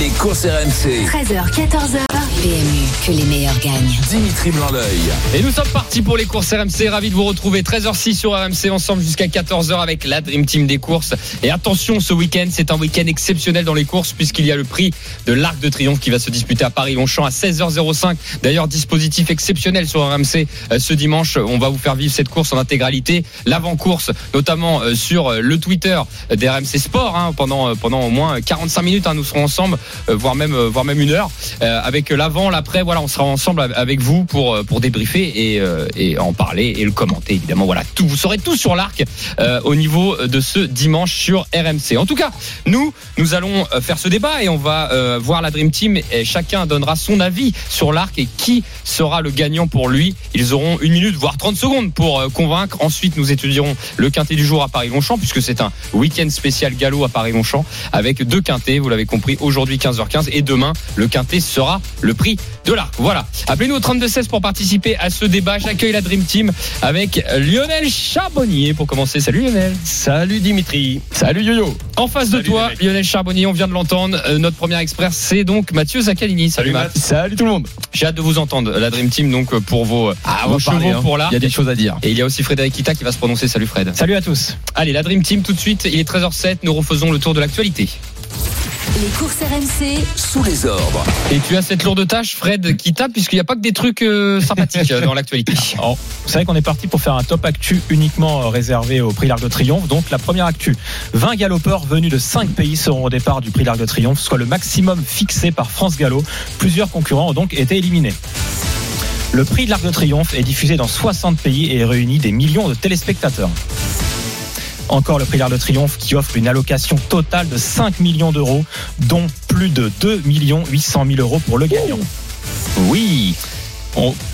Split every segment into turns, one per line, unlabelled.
Les courses RMC.
13h, 14h. PMU, que les meilleurs gagnent.
Dimitri Blanc-L'œil.
Et nous sommes partis pour les courses RMC. Ravi de vous retrouver 13h06 sur RMC ensemble jusqu'à 14h avec la Dream Team des courses. Et attention, ce week-end, c'est un week-end exceptionnel dans les courses puisqu'il y a le prix de l'Arc de Triomphe qui va se disputer à Paris-Longchamp à 16h05. D'ailleurs, dispositif exceptionnel sur RMC euh, ce dimanche. On va vous faire vivre cette course en intégralité. L'avant-course, notamment euh, sur euh, le Twitter des RMC Sport hein, pendant, pendant au moins 45 minutes. hein, nous serons ensemble, voire même, voire même une heure, avec l'avant, l'après. Voilà, on sera ensemble avec vous pour, pour débriefer et, et en parler et le commenter évidemment. Voilà, tout, vous saurez tout sur l'arc euh, au niveau de ce dimanche sur RMC. En tout cas, nous, nous allons faire ce débat et on va euh, voir la Dream Team et chacun donnera son avis sur l'arc et qui sera le gagnant pour lui. Ils auront une minute, voire 30 secondes pour euh, convaincre. Ensuite, nous étudierons le quintet du jour à Paris-Longchamp puisque c'est un week-end spécial galop à Paris-Longchamp avec deux quintets, vous l'avez compris, aujourd'hui 15h15 et demain, le quintet sera le prix de l'arc. Voilà. Appelez-nous au 32-16 pour participer à ce débat. J'accueille la Dream Team avec Lionel Charbonnier pour commencer. Salut Lionel.
Salut Dimitri.
Salut Yo-Yo. En face de toi, Lionel Charbonnier, on vient de l'entendre. Euh, notre premier expert, c'est donc Mathieu Zaccanini. Salut, Matt.
Salut tout le monde.
J'ai hâte de vous entendre, la Dream Team, donc euh, pour vos,
Ah,
vos chevaux
hein.
pour l'arc.
Il y a des choses à dire.
Et il y a aussi Frédéric Kita qui va se prononcer. Salut Fred.
Salut à tous.
Allez, la Dream Team tout de suite. Il est 13h07. Nous refaisons le tour de l'actualité.
Les courses RMC,
Sous les ordres.
Et tu as cette lourde tâche, Fred Kita, puisqu'il n'y a pas que des trucs euh, sympathiques euh, dans l'actualité.
Oh, Vous savez qu'on est parti pour faire un top actu uniquement euh, réservé au prix l'Arc de Triomphe. Donc la première actu, 20 galopeurs venus de 5 pays seront au départ du prix l'Arc de Triomphe, soit le maximum fixé par France Gallo. Plusieurs concurrents ont donc été éliminés. Le prix de l'Arc de Triomphe est diffusé dans 60 pays et réunit des millions de téléspectateurs. Encore le prix de Triomphe qui offre une allocation totale de 5 millions d'euros, dont plus de 2 800 000 euros pour le gagnant. Oui.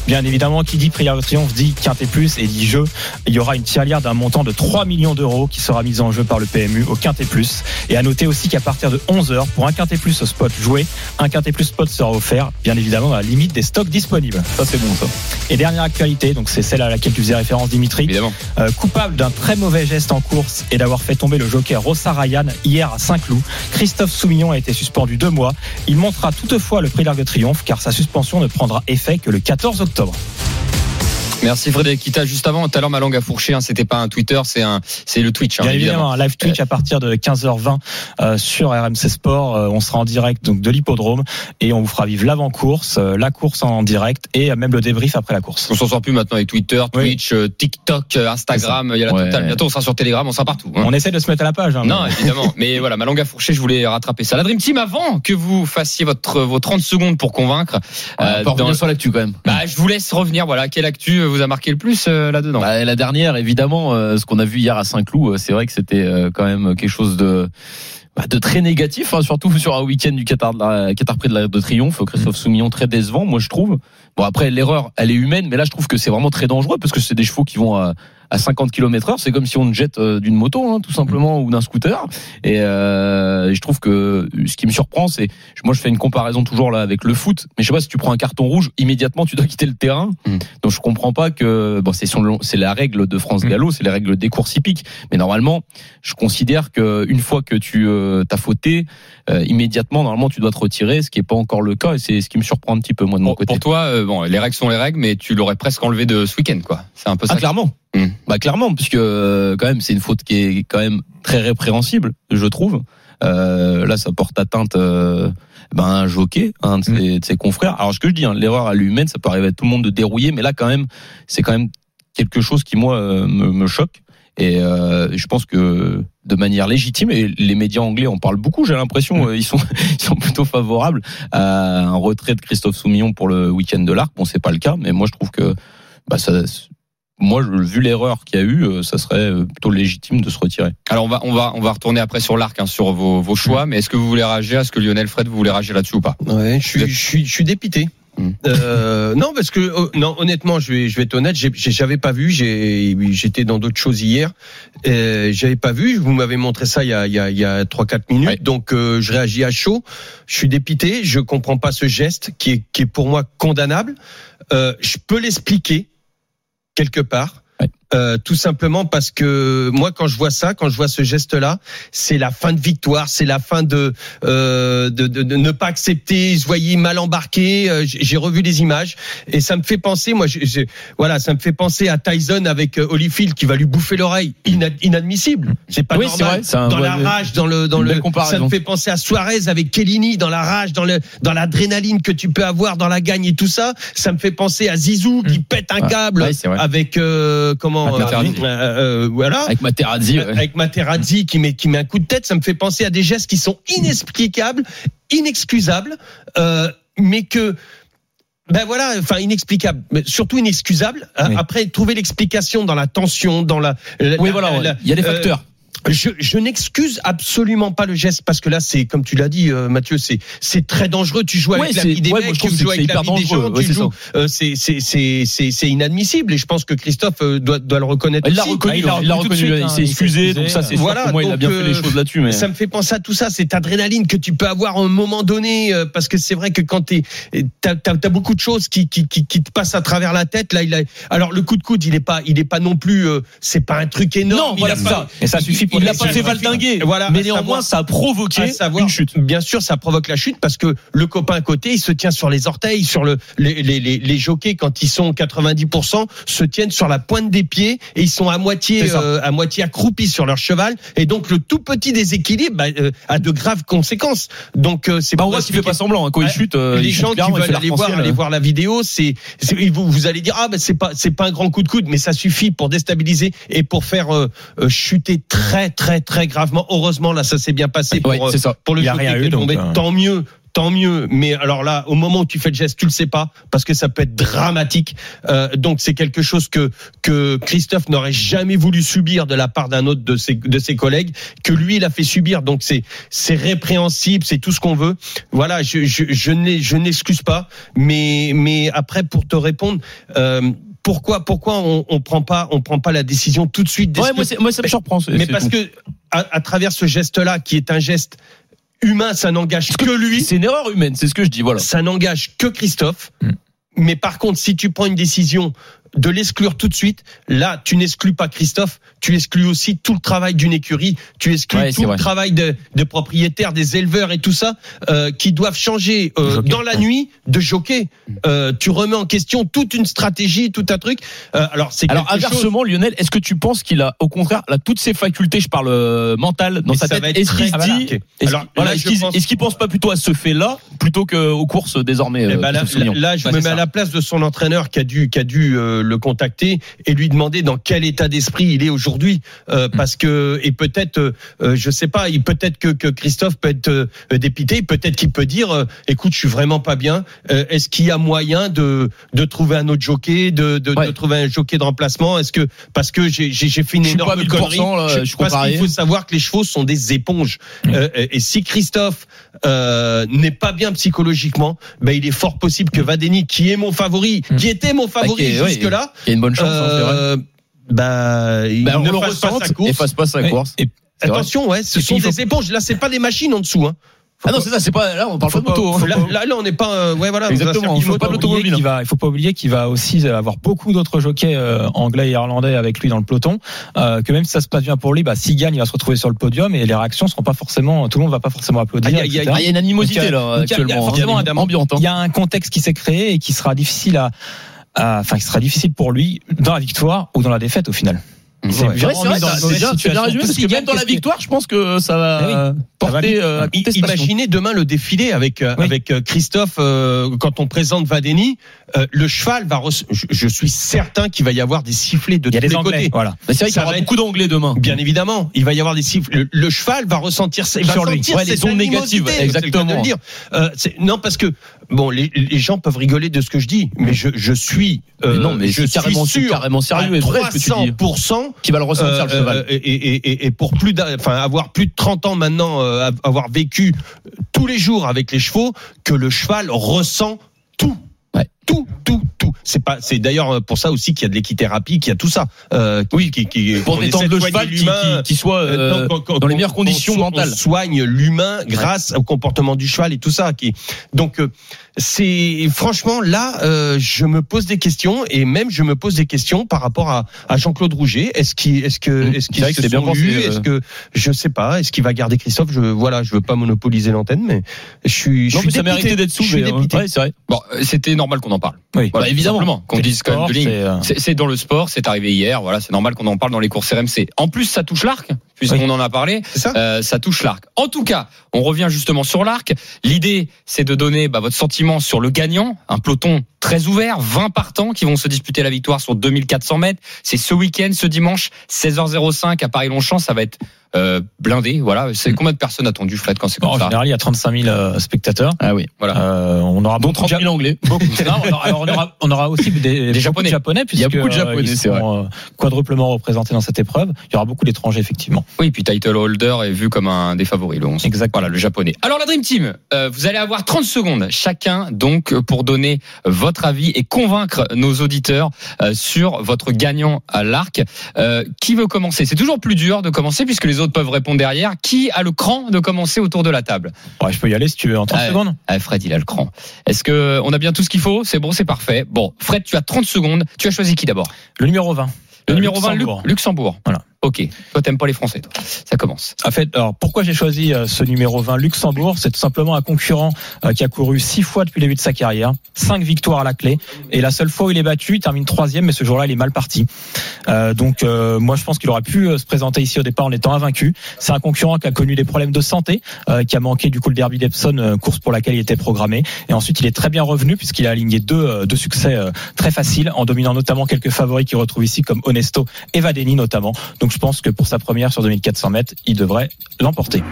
Bien évidemment, qui dit prix l'Arc de Triomphe dit Quintet Plus et dit jeu. Il y aura une tirelire d'un montant de 3 millions d'euros qui sera mise en jeu par le PMU au Quintet Plus. Et à noter aussi qu'à partir de 11h, pour un Quintet Plus au spot joué, un Quintet Plus spot sera offert, bien évidemment, dans la limite des stocks disponibles. Ça, c'est bon, ça. Et dernière actualité, donc c'est celle à laquelle tu faisais référence, Dimitri.
Évidemment.
Euh, coupable d'un très mauvais geste en course et d'avoir fait tomber le joker Rossa Ryan hier à Saint-Cloud, Christophe Soumillon a été suspendu deux mois. Il montera toutefois le prix d'Arc de Triomphe car sa suspension ne prendra effet que le 14 octobre.
Merci Frédéric Kita. Juste avant, tout à l'heure, ma langue a fourché. Hein, C'était pas un Twitter, c'est un, c'est le Twitch. hein,
Bien évidemment, un live Twitch à partir de 15h20 euh, sur RMC Sport. Euh, on sera en direct donc de l'hippodrome et on vous fera vivre l'avant-course, euh, la course en direct et euh, même le débrief après la course.
On s'en sort plus maintenant avec Twitter,
Oui.
Twitch, euh, TikTok, euh, Instagram. Il y a la
Ouais.
totale. Bientôt, on sera sur Telegram, on sera partout. hein.
On essaie de se mettre à la page. hein,
Non,
mais-
évidemment. Mais voilà, ma langue a fourché, je voulais rattraper ça. La Dream Team, avant que vous fassiez votre, vos 30 secondes pour convaincre, euh, dans-
sur l'actu quand même.
bah, je vous laisse revenir. Voilà, quelle actu vous a marqué le plus euh, là-dedans
Bah, la dernière, évidemment, euh, ce qu'on a vu hier à Saint-Cloud, euh, c'est vrai que c'était quand même quelque chose de bah, de très négatif, hein, surtout sur un week-end du Qatar, de la, Qatar près de la de Triomphe. Christophe Soumillon très décevant, moi je trouve. Bon après l'erreur, elle est humaine, mais là je trouve que c'est vraiment très dangereux parce que c'est des chevaux qui vont à, à 50 km heure. C'est comme si on te jette euh, d'une moto, hein, tout simplement, ou d'un scooter. Et euh, je trouve que ce qui me surprend, c'est moi je fais une comparaison toujours là avec le foot, mais je sais pas si tu prends un carton rouge, immédiatement tu dois quitter le terrain.
Mm.
Donc je comprends pas que bon c'est c'est la règle de France
Mm.
Gallo, c'est les règles des courses hippiques, mais normalement je considère que une fois que tu euh, t'as fauté, euh, immédiatement normalement tu dois te retirer, ce qui est pas encore le cas et c'est ce qui me surprend un petit peu moi de mon
pour,
côté.
pour toi, euh, bon, les règles sont les règles, mais tu l'aurais presque enlevé de ce week-end, quoi. C'est un peu ça.
Ah clairement.
Mm.
Bah clairement puisque euh, quand même c'est une faute qui est quand même très répréhensible, je trouve. Euh, là ça porte atteinte euh, ben, à un jockey, un de ses, de ses confrères. Alors ce que je dis, hein, l'erreur à l'humaine, ça peut arriver à tout le monde de dérouiller, mais là quand même c'est quand même quelque chose qui moi euh, me, me choque. Et euh, je pense que de manière légitime, et les médias anglais en parlent beaucoup, j'ai l'impression, euh, ils sont ils sont plutôt favorables à un retrait de Christophe Soumillon pour le week-end de l'Arc. Bon, c'est pas le cas, mais moi je trouve que bah, ça, moi, vu l'erreur qu'il y a eu, euh, ça serait euh, plutôt légitime de se retirer.
Alors on va on va on va retourner après sur l'arc hein, sur vos, vos choix, mais est-ce que vous voulez réagir? Est-ce que Lionel Fred vous voulez réagir là-dessus ou pas?
Ouais, je suis, je suis, je suis dépité.
Mm.
Euh, non, parce que euh, non, honnêtement, je vais, je vais être honnête, j'avais pas vu. j'ai- J'étais dans d'autres choses hier. Euh, j'avais pas vu. Vous m'avez montré ça il y a, il y a, il y a 3-4 minutes.
Ouais.
Donc, euh, je réagis à chaud. Je suis dépité. Je comprends pas ce geste qui est, qui est pour moi condamnable. Euh, je peux l'expliquer quelque part. Euh, tout simplement parce que moi, quand je vois ça, quand je vois ce geste-là, c'est la fin de victoire, c'est la fin de, euh, de, de, de ne pas accepter. Je voyais mal embarqué. euh, j'ai revu les images et ça me fait penser. Moi, j'ai- j'ai- voilà, ça me fait penser à Tyson avec euh, Holyfield qui va lui bouffer l'oreille. Ina- inadmissible. C'est pas
Oui, c'est
normal.
vrai,
dans la rage, dans le, dans le. Ça me fait penser à Suarez avec Kellini dans la rage, dans le, dans l'adrénaline que tu peux avoir dans la gagne et tout ça. Ça me fait penser à Zizou qui pète un câble
Ouais,
avec euh, comment
Materazzi.
euh, euh, voilà
Avec Materazzi. ouais.
avec Materazzi qui met qui met un coup de tête, ça me fait penser à des gestes qui sont inexplicables, inexcusables, euh, mais que ben voilà, enfin inexplicable, mais surtout inexcusable.
Oui.
Après, trouver l'explication dans la tension, dans la.
Oui,
la-
voilà,
la-
il y a des
euh,
facteurs.
Je, je n'excuse absolument pas le geste parce que là, c'est comme tu l'as dit, euh, Mathieu, c'est c'est très dangereux. Tu joues avec la vie des
ouais,
mecs, tu joues avec la vie des gens,
Ouais,
tu
c'est
joues. euh, c'est c'est c'est inadmissible et je pense que Christophe euh, doit doit le reconnaître.
Il l'a
aussi.
reconnu,
il l'a reconnu
il
hein,
s'est
s'est
excusé, donc ça c'est
voilà,
pour moi il a bien fait les choses là-dessus. Mais
Ça me fait penser à tout ça, cette adrénaline que tu peux avoir à un moment donné, euh, parce que c'est vrai que quand t'es, t'as, t'as, t'as beaucoup de choses qui, qui, qui, qui te passent à travers la tête. Là, il a, alors le coup de coude, il est pas, il est pas non plus, euh, c'est pas un truc énorme.
non,
il
voilà ça.
Et ça suffit
Il l'a pas fait valdinguer.
Voilà,
mais néanmoins ça a provoqué
savoir,
une chute.
Bien sûr, ça provoque la chute parce que le copain à côté, il se tient sur les orteils, sur le, les, les, les, les jockeys quand ils sont 90% se tiennent sur la pointe des pieds et ils sont à moitié, euh, à moitié accroupis sur leur cheval et donc le tout petit déséquilibre bah, euh, a de graves conséquences. Donc euh, c'est
Bah, on voit qu'il fait pas semblant hein, quand il chute. euh,
les
il chute
gens qui veulent aller voir, aller voir la vidéo, c'est, c'est- vous, vous allez dire ah ben c'est pas c'est pas un grand coup de coude, mais ça suffit pour déstabiliser et pour faire euh, euh, chuter très très très gravement. Heureusement là ça s'est bien passé pour euh,
c'est ça.
pour le
rien
qui est tombé.
euh.
Tant mieux. Tant mieux, mais alors là, au moment où tu fais le geste, tu le sais pas, parce que ça peut être dramatique. Euh, donc c'est quelque chose que que Christophe n'aurait jamais voulu subir de la part d'un autre de ses de ses collègues, que lui il a fait subir. Donc c'est c'est répréhensible, c'est tout ce qu'on veut. Voilà, je je je n'excuse pas, mais mais après pour te répondre. Euh, pourquoi, pourquoi on, on prend pas, on prend pas la décision tout de suite
Ouais, moi, moi ça me surprend.
mais parce
tout.
que à, à travers ce geste-là, qui est un geste humain, ça n'engage que lui,
c'est une erreur humaine, c'est ce que je dis. Voilà.
ça n'engage que Christophe.
Mm.
Mais par contre, si tu prends une décision de l'exclure tout de suite, là, tu n'exclus pas Christophe, tu exclus aussi tout le travail d'une écurie, tu exclus
Ouais,
tout le
vrai.
travail de, de propriétaires, des éleveurs et tout ça, euh, qui doivent changer euh,
jockey.
dans la nuit de jockey. Euh, tu remets en question toute une stratégie, tout un truc. Euh, alors, c'est
Alors
chose-
inversement, Lionel, est-ce que tu penses qu'il a au contraire là, toutes ses facultés, je parle euh, mentales, dans
Mais
sa tête? Est-ce qu'il dit, est-ce qu'il-
pense-
pas plutôt à ce fait-là plutôt qu'aux courses désormais
Eh
euh,
ben là, là, je
Bah,
me mets à la place de son entraîneur qui a dû, qui a dû le contacter et lui demander dans quel état d'esprit il est aujourd'hui, euh,
Hmm.
parce que et peut-être, euh, euh, je sais pas, il peut-être que, que Christophe peut être euh, dépité, peut-être qu'il peut dire, euh, écoute, je suis vraiment pas bien. Euh, Est-ce qu'il y a moyen de de trouver un autre jockey, de de,
Ouais.
de trouver un jockey de remplacement? Est-ce que parce que j'ai j'ai fait une
Je
énorme
1000%,
connerie
là, je suis
parce qu'il faut savoir que les chevaux sont des éponges. Euh, et si Christophe euh, n'est pas bien psychologiquement, ben il est fort possible que Vadeni, qui est mon favori, qui était mon favori jusque là,
Il y a une bonne chance, hein, c'est vrai.
euh, bah, il
Bah, on
ne
le
fasse pas sa course.
et fasse pas sa
Ouais.
course.
Et-.
Attention, ouais, ce
Et
sont
il faut-
des éponges. Là, c'est pas des machines en dessous. Hein.
Ah non, c'est ça, c'est pas là, on parle pas de moto. hein.
Là, là, là, on n'est pas. euh, ouais, voilà.
Exactement,
circuit
faut
moto.
pas l'automobile.
Il va, il faut pas oublier qu'il va aussi avoir beaucoup d'autres jockeys euh, anglais et irlandais avec lui dans le peloton. Euh, que même si ça se passe bien pour lui, bah, s'il gagne, il va se retrouver sur le podium et les réactions seront pas forcément, tout le monde va pas forcément applaudir.
Ah, il y a- il.
Ah, il y a une animosité
Donc, il y a-
là
donc, il y a- il y a
actuellement,
forcément
hein,
un-
ambiante. hein.
Il y a un contexte qui s'est créé et qui sera difficile à, à- enfin, qui sera difficile pour lui dans la victoire ou dans la défaite au final.
C'est
Ouais.
vrai, c'est bien, résumé, parce que même
gagne,
dans la victoire, je pense que ça va
Eh oui. Ça va
porter euh.
Imaginez demain le défilé avec euh,
Oui.
avec euh, Christophe euh, quand on présente Vadeni, euh, le cheval va. rece- Je, je suis certain qu'il va y avoir des sifflets de
Il y a
tous
des
les
anglais.
côtés.
Voilà.
Mais c'est vrai qu'il y aura
être-
beaucoup d'anglais demain.
Bien évidemment, il va y avoir des siffles. Le, le cheval va ressentir, il va sentir
Ouais, ondes négatives, exactement.
le dire. Euh, c'est- non, parce que bon, les, les gens peuvent rigoler de ce que je dis, mais je, je suis. euh,
Mais non, mais
je
carrément,
sûr
carrément sérieux et vrai ce que tu dis.
300%.
Qui va le ressentir le
euh,
cheval.
et, et, et, et pour plus enfin avoir plus de 30 ans maintenant, avoir vécu tous les jours avec les chevaux, que le cheval ressent tout. tout, tout. C'est pas, c'est d'ailleurs pour ça aussi qu'il y a de l'équithérapie, qu'il y a tout ça. Euh,
Oui,
qui, qui,
Pour détendre le cheval qui, qui, qui soit
Euh,
euh,
non,
dans les meilleures conditions
on,
mentales.
On soigne l'humain grâce au comportement du cheval et tout ça. Qui... Donc, euh, c'est franchement là, euh, je me pose des questions et même je me pose des questions par rapport à, à Jean-Claude Rouget. Est-ce qu'il, est-ce que,
Mmh.
est-ce se
c'est bien pensé,
eus
euh.
Est-ce que je sais pas Est-ce qu'il va garder Christophe? Je voilà, je veux pas monopoliser l'antenne, mais je suis. je
Non,
suis
mais ça méritait d'être
Je suis
soulevé. hein. Ouais, c'est vrai.
Bon, euh, c'était normal qu'on en parle.
Oui.
Voilà,
Bah, évidemment.
qu'on
C'est
dise quand même
sport,
de ligne.
c'est
dans le sport, c'est arrivé hier. Voilà, c'est normal qu'on en parle dans les courses RMC. En plus, ça touche l'arc, puisqu'on
Oui.
en a parlé.
Ça
Euh, ça touche l'arc. En tout cas, on revient justement sur l'arc. L'idée, c'est de donner bah, votre sentiment sur le gagnant, un peloton très ouvert, 20 partants qui vont se disputer la victoire sur 2400 mètres. C'est ce week-end, ce dimanche, 16h05 à Paris-Longchamp. Ça va être euh, blindé. Voilà. C'est combien de personnes attendues, Fred, quand c'est comme
en
ça
général, il y a 35 000 euh, spectateurs.
Ah oui.
Voilà.
Euh, on aura
Dont
beaucoup de
30 000 anglais.
Beaucoup. Non, on, aura, alors on, aura, on aura aussi des, beaucoup de
Japonais.
Il y a beaucoup de Japonais,
euh, ils
c'est
sont, euh, quadruplement représentés dans cette épreuve. Il y aura beaucoup d'étrangers, effectivement.
Oui, puis title holder est vu comme un des favoris, le 11.
Exact.
Voilà, le japonais. Alors la Dream Team, euh, vous allez avoir 30 secondes chacun donc pour donner votre avis et convaincre nos auditeurs euh, sur votre gagnant à l'arc. Euh, qui veut commencer? C'est toujours plus dur de commencer puisque les autres peuvent répondre derrière. Qui a le cran de commencer autour de la table?
Ouais, je peux y aller si tu veux en 30
Ouais.
secondes.
ah, Fred, il a le cran. Est-ce que on a bien tout ce qu'il faut? C'est bon, c'est parfait. Bon, Fred, tu as 30 secondes. Tu as choisi qui d'abord?
Le numéro 20.
Le
Euh,
numéro 20, Lu-
Luxembourg.
Luxembourg.
Voilà.
Ok. Toi, t'aimes pas les Français, toi. Ça commence.
En fait, alors pourquoi j'ai choisi euh, ce numéro 20 Luxembourg? C'est tout simplement un concurrent euh, qui a couru six fois depuis le début de sa carrière, cinq victoires à la clé, et la seule fois où il est battu, il termine troisième, mais ce jour-là, il est mal parti. Euh, donc, euh, moi, je pense qu'il aurait pu euh, se présenter ici au départ en étant invaincu. C'est un concurrent qui a connu des problèmes de santé, euh, qui a manqué du coup le Derby d'Epsom, euh, course pour laquelle il était programmé, et ensuite il est très bien revenu puisqu'il a aligné deux, deux succès très faciles, en dominant notamment quelques favoris qu'il retrouve ici comme Onesto et Vadeni notamment. Je pense que pour sa première sur 2400 mètres, il devrait l'emporter.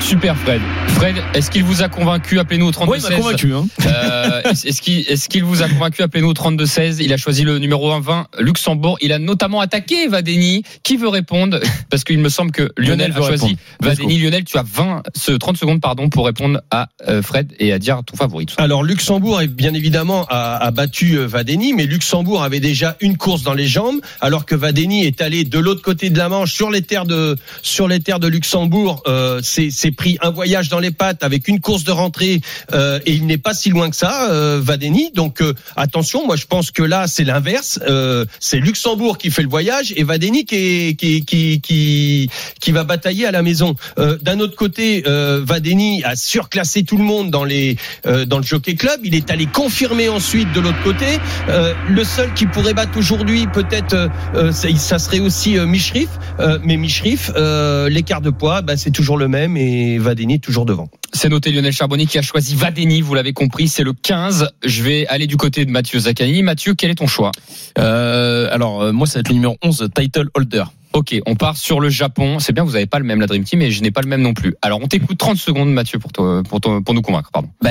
Super Fred. Fred, est-ce qu'il vous a convaincu Appelez-nous au 32
Oui, il m'a convaincu. Hein.
Euh, est-ce qu'il est-ce qu'il vous a convaincu Appelez-nous au 32 16. Il a choisi le numéro 1 20 Luxembourg. Il a notamment attaqué Vadeni. Qui veut répondre? Parce qu'il me semble que Lionel,
Lionel
a
veut
choisi Vadeni. Lionel, tu as 20 ce 30 secondes pardon pour répondre à euh, Fred et à dire ton favori.
Alors Luxembourg est bien évidemment a, a battu euh, Vadeni, mais Luxembourg avait déjà une course dans les jambes, alors que Vadeni est allé de l'autre côté de la Manche sur les terres de Luxembourg. Euh, c'est pris un voyage dans les pattes avec une course de rentrée euh, et il n'est pas si loin que ça, euh, Vadeni. Donc euh, attention, moi je pense que là c'est l'inverse. Euh, c'est Luxembourg qui fait le voyage et Vadeni qui qui va batailler à la maison. D'un autre côté, Vadeni a surclassé tout le monde dans le Jockey Club. Il est allé confirmer ensuite de l'autre côté. Le seul qui pourrait battre aujourd'hui, peut-être, ça, serait aussi euh, Mishrif. Euh, mais Mishrif, euh, l'écart de poids, bah, c'est toujours le même et Vadeni toujours devant.
C'est noté Lionel Charbonnier qui a choisi Vadeni. Vous l'avez compris, c'est le 15. Je vais aller du côté de Mathieu Zaccani. Mathieu, quel est ton choix?
Euh, alors, moi, ça va être le numéro 11, title holder.
Ok, on part sur le Japon. C'est bien, vous n'avez pas le même la Dream Team, et je n'ai pas le même non plus. Alors, on t'écoute 30 secondes, Mathieu, pour, pour, pour nous convaincre. Pardon.
Bah,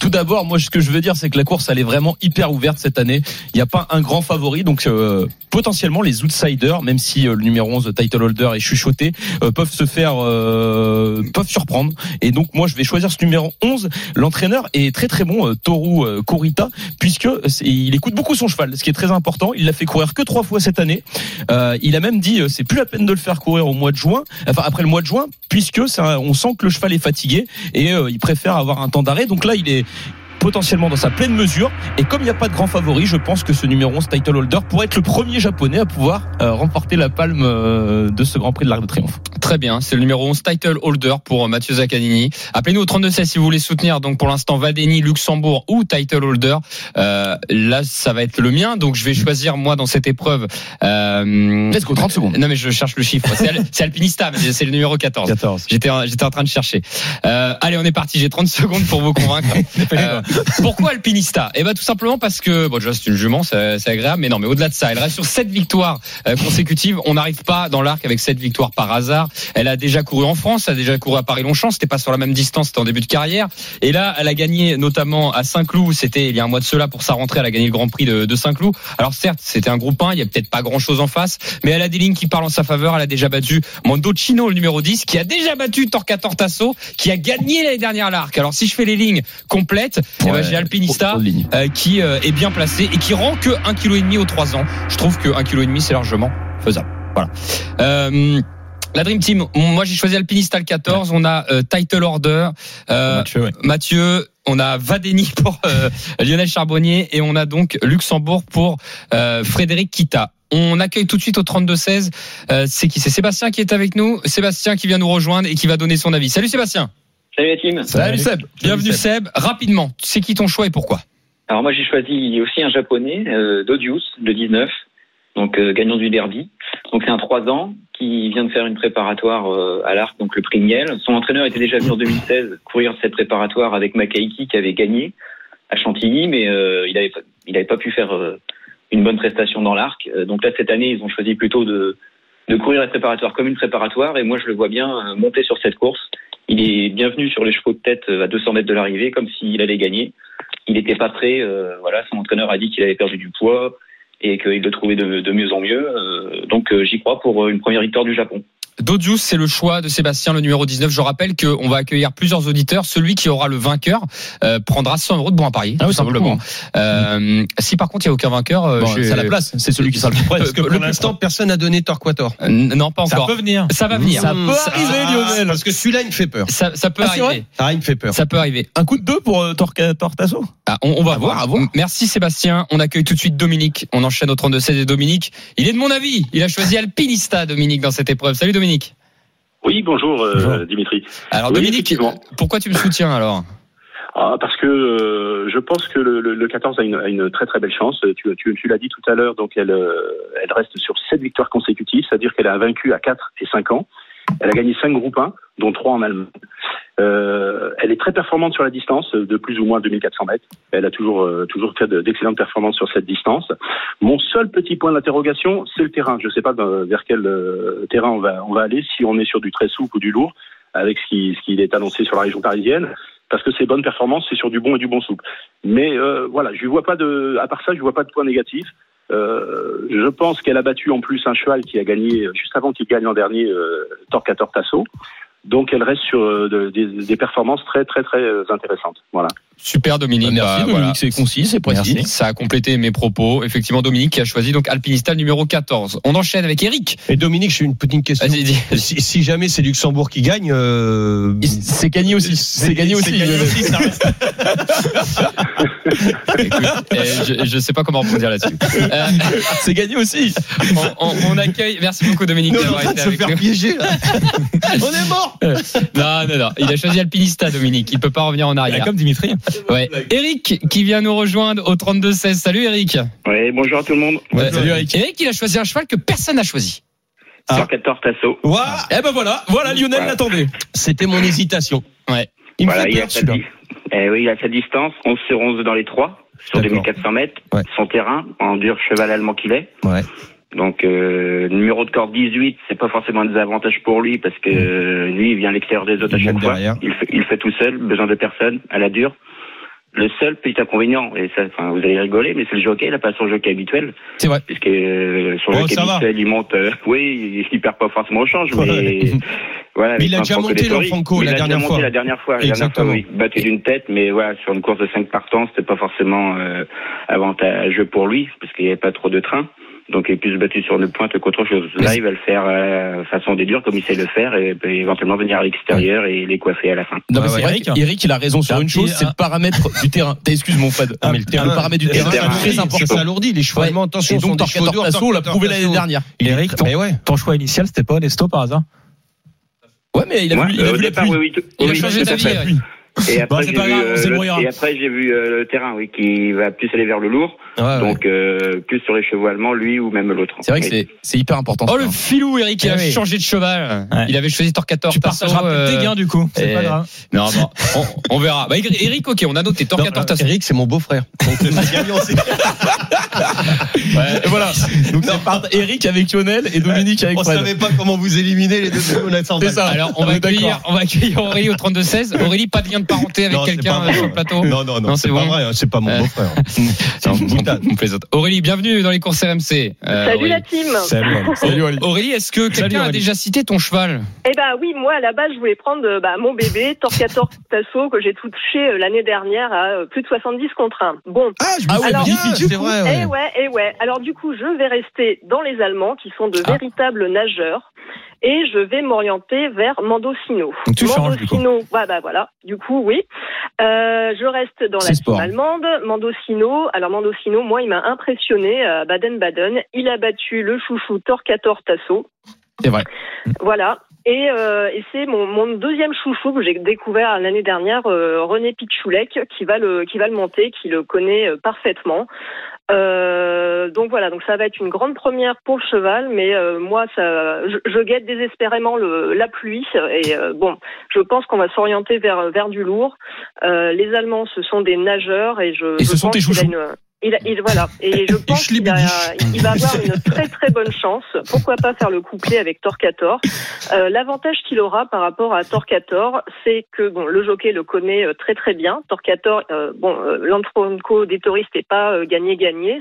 tout d'abord, moi, ce que je veux dire, c'est que la course, elle est vraiment hyper ouverte cette année. Il n'y a pas un grand favori, donc euh, potentiellement les outsiders, même si euh, le numéro 11, title holder, est chuchoté, euh, peuvent se faire, euh, peuvent surprendre. Et donc, moi, je vais choisir ce numéro 11. L'entraîneur est très très bon, euh, Toru Kurita, puisque il écoute beaucoup son cheval, ce qui est très important. Il l'a fait courir que trois fois cette année. Il a même dit, c'est plus la peine de le faire courir au mois de juin, enfin après le mois de juin, puisque on sent que le cheval est fatigué et euh, il préfère avoir un temps d'arrêt. Donc là, il est potentiellement dans sa pleine mesure. Et comme il n'y a pas de grand favori, je pense que ce numéro 11 title holder pourrait être le premier japonais à pouvoir euh, remporter la palme euh, de ce Grand Prix de l'Arc de Triomphe.
Très bien, c'est le numéro 11 title holder pour Mathieu Zaccanini. Appelez-nous au 32 16 si vous voulez soutenir. Donc pour l'instant Vadeni, Luxembourg ou title holder. Euh, là, ça va être le mien. Donc je vais choisir moi dans cette épreuve. Euh,
Let's go, 30 secondes.
Non mais je cherche le chiffre. C'est Al- c'est Alpinista, mais c'est le numéro 14.
14.
J'étais en- j'étais en train de chercher. Euh, allez, on est parti. J'ai 30 secondes pour vous convaincre. Euh, pourquoi Alpinista? Eh ben tout simplement parce que bon déjà c'est une jument, c'est agréable, mais non, mais au-delà de ça, elle reste sur sept victoires euh, consécutives. On n'arrive pas dans l'arc avec sept victoires par hasard. Elle a déjà couru en France, elle a déjà couru à Paris-Longchamp. C'était pas sur la même distance, c'était en début de carrière. Et là, elle a gagné notamment à Saint-Cloud. C'était il y a un mois de cela pour sa rentrée. Elle a gagné le Grand Prix de, de Saint-Cloud. Alors certes, c'était un groupe 1, il y a peut-être pas grand-chose en face, mais elle a des lignes qui parlent en sa faveur. Elle a déjà battu Mondocino, le numéro 10, qui a déjà battu Torquator Tasso, qui a gagné l'année dernière à l'arc. Alors si je fais les lignes complètes, Ben,
Ouais,
j'ai Alpinista euh, qui euh, est bien placé et qui rend que 1,5 kg aux 3 ans. Je trouve que 1,5 kg c'est largement faisable. Voilà. Euh, la Dream Team, moi j'ai choisi Alpinista le 14, on a Title Order,
Mathieu, ouais.
Mathieu, on a Vadeni pour Lionel Charbonnier et on a donc Luxembourg pour Frédéric Kita. On accueille tout de suite au 32-16. Euh, c'est qui? C'est Sébastien qui est avec nous. Sébastien qui vient nous rejoindre et qui va donner son avis. Salut Sébastien.
Salut la team.
Salut Seb.
Bienvenue Seb. Rapidement, c'est qui ton choix et pourquoi?
Alors moi j'ai choisi aussi un japonais, euh, Dodius, le 19, donc euh, gagnant du derby. Donc c'est un 3 ans qui vient de faire une préparatoire euh, à l'arc, donc le prix Miel. Son entraîneur était déjà venu en 2016 courir cette préparatoire avec Makaiki qui avait gagné à Chantilly, mais euh, il n'avait pas, il avait pas pu faire euh, une bonne prestation dans l'arc. Euh, donc là cette année ils ont choisi plutôt de, de courir la préparatoire comme une préparatoire et moi je le vois bien euh, monter sur cette course. Il est bienvenu sur les chevaux de tête euh, à 200 mètres de l'arrivée comme s'il allait gagner. Il n'était pas prêt. euh, voilà, son entraîneur a dit qu'il avait perdu du poids et qu'il le trouvait de, mieux en mieux. euh, donc j'y crois pour une première victoire du Japon.
Dodius, c'est le choix de Sébastien, le numéro 19. Je rappelle qu'on va accueillir plusieurs auditeurs. Celui qui aura le vainqueur euh, prendra 100 euros de bon à parier.
Ah oui,
tout simplement. Euh, si par contre il n'y a aucun vainqueur, euh,
Bon, c'est à la place, c'est celui qui sera le plus près.
Parce que
le
pour l'instant, personne n'a donné Torquator.
Euh, non, pas
Ça
encore.
peut venir.
Ça va venir.
Ça peut arriver, Lionel.
Parce que celui-là, il me fait peur.
Ça, ça peut
Ah,
arriver.
Ah, il me fait peur.
Ça peut arriver.
Un coup de deux pour euh, Tortasso
Ah, on, on va
À
voir.
voir, à voir.
Merci Sébastien. On accueille tout de suite Dominique. On enchaîne au 32-16 et Dominique. Il est de mon avis. Il a choisi Alpinista, Dominique, dans cette épreuve. Salut Dominique.
Oui, bonjour, euh. Dimitri.
Alors
Oui,
Dominique, pourquoi tu me soutiens alors?
Ah, parce que euh, je pense que le, le- le 14 a une, a une très très belle chance. Tu, tu, tu l'as dit tout à l'heure, donc elle, euh, elle reste sur sept victoires consécutives, c'est-à-dire qu'elle a vaincu à 4 et 5 ans. Elle a gagné 5 groupes 1, dont 3 en Allemagne. Euh, elle est très performante sur la distance, de plus ou moins 2400 mètres. Elle a toujours, euh, toujours fait de- d'excellentes performances sur cette distance. Mon seul petit point d'interrogation, c'est le terrain. Je ne sais pas vers quel euh, terrain on va, on va aller, si on est sur du très souple ou du lourd, avec ce qui, ce qui est annoncé sur la région parisienne parce que ses bonnes performances, c'est sur du bon et du bon souple. Mais euh, voilà, je ne vois pas de, à part ça, je vois pas de point négatif. Euh, je pense qu'elle a battu en plus un cheval qui a gagné juste avant qu'il gagne l'an dernier, euh, Torquator Tasso. Donc elle reste sur euh, de- des, des performances très très très euh, intéressantes. Voilà.
Super Dominique.
Merci
Bah,
Dominique,
voilà.
c'est concis, c'est précis.
Ça a complété mes propos. Effectivement, Dominique qui a choisi donc Alpinista numéro 14. On enchaîne avec Eric.
Et Dominique, j'ai une petite question.
Vas-y, dis.
Si, si jamais c'est Luxembourg qui gagne, euh,
C'est gagné aussi. C'est gagné aussi.
gagné aussi, ça reste-
Écoute, euh, je, je sais pas comment rebondir là-dessus. Euh,
C'est gagné aussi.
on, on- on accueille. Merci beaucoup Dominique d'avoir été
de se
avec
faire
nous.
piéger. là. on est mort.
Non, non, non. Il a choisi Alpinista, Dominique. Il peut pas revenir en
Il est
arrière.
Comme Dimitri.
Ouais. Eric qui vient nous rejoindre au 32-16. Salut Eric.
Oui, bonjour à tout le monde.
Ouais,
salut, Eric.
Eric, il a choisi un cheval que personne n'a choisi.
Ah.
Torquator Tasso.
Ouah,
Eh ben voilà, voilà Lionel
Voilà.
l'attendait.
C'était mon hésitation.
Ouais.
Il me fait
il a
peur
sa,
celui-là.
di- eh oui, il a sa distance, 11 sur 11 dans les trois, sur
D'accord.
2400 mètres.
Ouais.
Son terrain, en dur cheval allemand qu'il est.
Ouais.
Donc, euh, numéro de corde 18, c'est pas forcément un désavantage pour lui parce que euh, lui, il vient à l'extérieur des autres à
Il
chaque
vient
fois. Il fait, il fait tout seul, besoin de personne, à la dure. Le seul petit inconvénient, et ça, enfin, vous allez rigoler, mais c'est le jockey, il a pas son jockey habituel.
C'est vrai.
Puisque euh, son
Oh,
jockey
va.
habituel, il monte, euh, oui, il, il perd pas forcément au change, mais voilà.
Mais il a déjà monté, le Franco, la dernière fois.
La dernière fois, la dernière fois,
Exactement.
oui. Battu d'une tête, mais voilà, sur une course de 5 partants, c'était pas forcément euh, avantageux pour lui, parce qu'il n'y avait pas trop de train. Donc il est plus battu sur une pointe qu'autre chose. Là, il va le faire euh, façon des durs, comme il sait le faire, et peut éventuellement venir à l'extérieur et les coiffer à la fin.
Non, mais
Ouais,
c'est
Eric.
qu'Eric, il a raison sur une chose, c'est le paramètre du terrain. T'as- Excuse mon Fred.
Ah, mais le terrain-
le paramètre du terrain,
terrain,
c'est très
Ça
important.
s'alourdit, les chevaux
Ouais.
allemands, attention,
Et
sont
donc
des chevaux
Torquator
durs,
Tasso, on l'a prouvé l'année dernière.
Eric, ton,
Mais ouais.
ton choix initial, c'était pas Nesto par hasard
Ouais, mais il a vu, il
euh,
a la pluie.
Il
oui,
changé d'avis. Eric.
Et
Bon,
après,
c'est
j'ai vu,
grave, on
euh, le- et après, j'ai vu euh, le terrain, oui, qui va plus aller vers le lourd.
Ouais, ouais.
Donc, euh, plus sur les chevaux allemands, lui ou même l'autre.
C'est vrai que c'est, c'est hyper important.
Oh
ça.
le filou Eric, il a
Eh oui.
changé de cheval.
Ouais.
Il avait choisi Torquator.
Tu
Tasso,
partageras
euh,
des gains du coup. C'est
et-
pas grave.
Non, bon, on, on verra. Bah, Eric, ok, on a noté Torquator
Non,
Tasso.
Eric, c'est mon beau-frère. Donc, c'est gagnant, c'est-
Ouais, et voilà. Donc c'est part Eric avec Lionel et Dominique avec
On
Fred.
savait pas comment vous éliminer les deux on a
C'est ça.
Alors, on va accueillir, on va accueillir Aurélie au 32-16. Aurélie, pas de gain de parenté avec quelqu'un euh, sur le plateau
Non, non, non,
Non,
c'est pas
bon.
vrai, hein, c'est pas mon
Euh.
beau-frère.
Plaisante. Aurélie, bienvenue dans les courses RMC. Euh,
Salut
Aurélie.
la team.
Salut. Aurélie.
Aurélie, est-ce que quelqu'un a déjà cité ton cheval?
Eh ben oui, moi à la base je voulais prendre bah, mon bébé Torquator Tasso que j'ai touché l'année dernière à plus de 70 contre 1. Bon.
Ah, je me
Ah bien,
c'est vrai. ouais.
Eh ouais, eh ouais. Alors du coup, je vais rester dans les Allemands qui sont de
Ah.
véritables nageurs. Et je vais m'orienter vers Mandocino.
Donc tu changes, du coup.
Mandocino, ouais, bah voilà. Du coup, oui. Euh, je reste dans la team allemande. Mandocino, alors Mandocino, moi, il m'a impressionné à Baden-Baden. Il a battu le chouchou Torquator Tasso.
C'est vrai.
Voilà. Et, euh, et c'est mon, mon deuxième chouchou que j'ai découvert l'année dernière, euh, René Pichoulek, qui va le qui va le monter, qui le connaît euh, parfaitement. Euh, donc voilà, donc ça va être une grande première pour le cheval, mais euh, moi ça, je, je guette désespérément le, la pluie et euh, bon, je pense qu'on va s'orienter vers vers du lourd. Euh, les Allemands, ce sont des nageurs et je.
Et
je
ce sont
pense
tes
qu'il a
chouchous.
une- il, il- voilà. Et je pense qu'il va avoir une très très bonne chance. Pourquoi pas faire le couplet avec Torquator euh, L'avantage qu'il aura par rapport à Torquator, c'est que bon, le jockey le connaît euh, très très bien. Torquator, euh, bon, euh, l'Antronco des touristes n'est pas euh, gagné-gagné.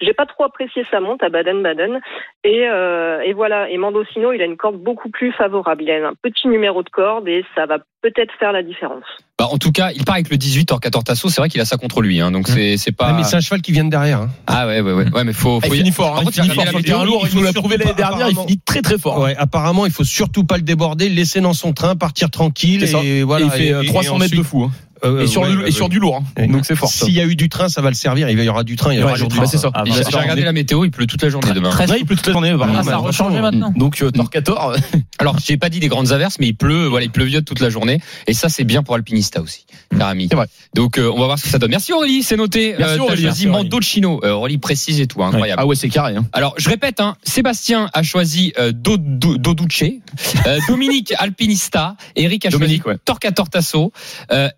J'ai pas trop apprécié sa monte à Baden-Baden. Et, euh, et voilà. Et Mandocino, il a une corde beaucoup plus favorable. Il a un petit numéro de corde et ça va peut-être faire la différence.
bah, En tout cas, il part avec le 18 Torquator Tasso. C'est vrai qu'il a ça contre lui. Hein, donc c'est c'est pas.
Ah, mais c'est un cheval qui vient de derrière. hein.
Ah ouais, ouais, ouais. Ouais, mais faut.
Ah,
faut
Il finit fort. Hein, Il finit
il
fort.
la.
Il
il
l'a
faut
prouvé
surtout
l'année dernière. Il
apparemment.
finit très très fort.
Ouais, apparemment, il faut surtout pas le déborder, le laisser dans son train, partir tranquille. Et voilà.
Il fait euh,
Et- et
300 mètres de fou.
Euh,
Et sur
ouais,
du-
ouais,
et sur
ouais.
du lourd. hein. Donc c'est fort.
S'il y a eu du train, ça va le servir. Il y aura du train, il y aura
Ouais,
du train.
Bah, c'est ça.
Ah,
J'ai
bien
j'ai regardé la météo, il pleut toute la journée demain.
Ouais, il pleut toute la journée.
Ah, ça a
Bah,
rechangé maintenant.
Donc euh, Torquator.
Alors, j'ai pas dit des grandes averses, mais il pleut, voilà, il pleuviote toute la journée. Et ça, c'est bien pour Alpinista aussi, cher ami.
C'est vrai.
Donc, euh, on va voir ce que ça donne. Merci Aurélie, c'est noté.
Merci, Aurélie.
choisi
Merci, Aurélie.
Mandocino. Euh, Aurélie précise et tout, hein, incroyable.
Ah ouais, c'est carré. hein.
Alors, je répète, hein, Sébastien a choisi euh, Do- Do- Doduce, Dominique Alpinista, Eric a choisi. Torquator Tasso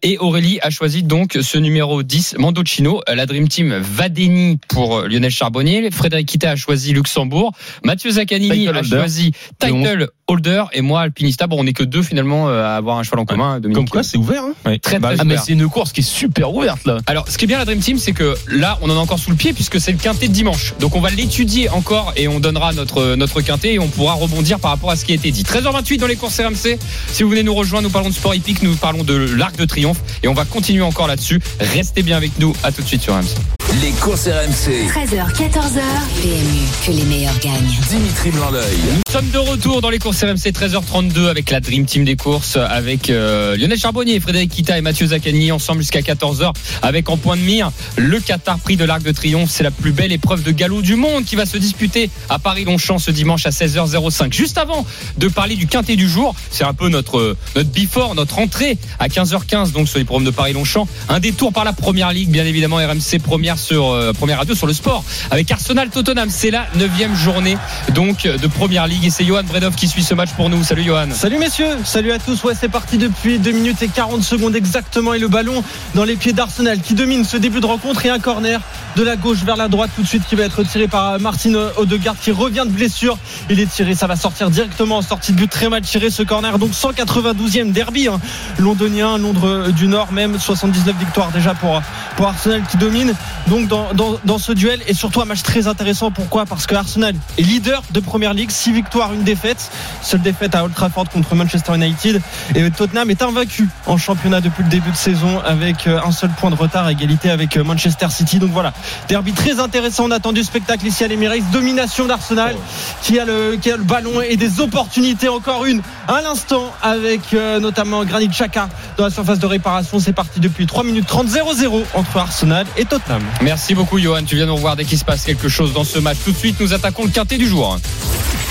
et Aurélie a choisi donc ce numéro 10, Mandocino. Euh, La Dream Team Vadeni pour euh, Lionel Charbonnier, Frédéric Kita a choisi Luxembourg, Mathieu Zaccanini a choisi Title Holder et moi Alpinista. Bon, on n'est que deux finalement euh, à avoir un cheval en commun. Dominique.
Comme quoi, c'est ouvert. Hein.
Oui.
Très,
Bah,
très
Ah mais c'est une course qui est super ouverte là.
Alors, ce qui est bien la Dream Team, c'est que là, on en a encore sous le pied puisque c'est le quintet de dimanche. Donc, on va l'étudier encore et on donnera notre notre quintet et on pourra rebondir par rapport à ce qui a été dit. 13h28 dans les courses RMC. Si vous venez nous rejoindre, nous parlons de sport hippique, nous parlons de l'Arc de Triomphe et on va continuer encore là-dessus. Restez bien avec nous. À tout de suite sur RMC.
Les courses RMC.
13h, 14h. PMU, que les meilleurs gagnent.
Dimitri Blanc-L'œil.
Nous sommes de retour dans les courses RMC 13h32 avec la Dream Team des courses, avec euh, Lionel Charbonnier, Frédéric Kita et Mathieu Zaccani ensemble jusqu'à 14h avec en point de mire le Qatar Prix de l'Arc de Triomphe. C'est la plus belle épreuve de galop du monde qui va se disputer à Paris-Longchamp ce dimanche à 16h05. Juste avant de parler du quintet du jour, c'est un peu notre notre before, notre entrée à 15h15 donc sur les programmes de Paris-Longchamp. Un détour par la première ligue, bien évidemment RMC première sur euh, première radio sur le sport avec Arsenal Tottenham. C'est la neuvième journée donc de première ligue et c'est Johan Bredov qui suit ce match pour nous. Salut Johan.
Salut messieurs, salut à tous. Ouais, c'est parti depuis 2 minutes et 40 secondes exactement et le ballon dans les pieds d'Arsenal qui domine ce début de rencontre et un corner de la gauche vers la droite tout de suite qui va être tiré par Martin Odegaard qui revient de blessure. Il est tiré, ça va sortir directement en sortie de but très mal tiré ce corner. Donc 192e derby hein, londonien, Londres du Nord même 79 victoires déjà pour pour Arsenal qui domine donc dans, dans, ce duel et surtout un match très intéressant. Pourquoi? Parce que Arsenal est leader de Première Ligue, 6 victoires, une défaite. Seule défaite à Old Trafford contre Manchester United. Et Tottenham est invaincu en championnat depuis le début de saison avec euh, un seul point de retard à égalité avec euh, Manchester City. Donc voilà, derby très intéressant. On attend du spectacle ici à l'Emirates. Domination d'Arsenal qui, a le, qui a le ballon et des opportunités. Encore une à l'instant avec euh, notamment Granit Xhaka dans la surface de réparation. C'est parti depuis 3 minutes 30 0-0 entre Arsenal et Tottenham.
Merci beaucoup Johan. Tu viens nous revoir dès qu'il se passe quelque chose dans ce match. Tout de suite, nous attaquons le quintet du jour.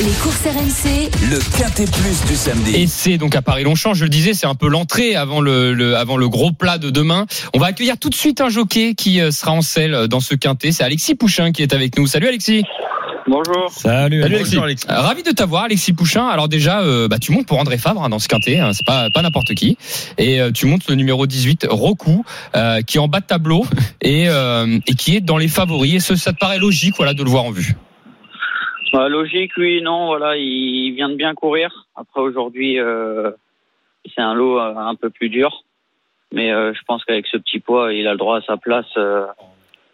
Les courses RMC,
Le Quintet Plus du samedi.
Et c'est donc à Paris-Longchamp, je le disais, c'est un peu l'entrée avant le, le- avant le gros plat de demain. On va accueillir tout de suite un jockey qui euh, sera en selle dans ce quintet. C'est Alexis Pouchin qui est avec nous. Salut Alexis.
Bonjour.
Salut,
Bonjour, Alexis.
Euh, Ravi de t'avoir, Alexis Pouchin. Alors déjà, euh, bah, tu montes pour André Fabre hein, dans ce quintet, hein, c'est pas pas n'importe qui. Et euh, tu montes le numéro 18, Roku, euh, qui est en bas de tableau et euh, et qui est dans les favoris. Et ce, ça te paraît logique, voilà, de le voir en vue?
Bah, logique, oui, non, voilà, il vient de bien courir. Après aujourd'hui, euh, c'est un lot un peu plus dur. Mais euh, je pense qu'avec ce petit poids, il a le droit à sa place euh,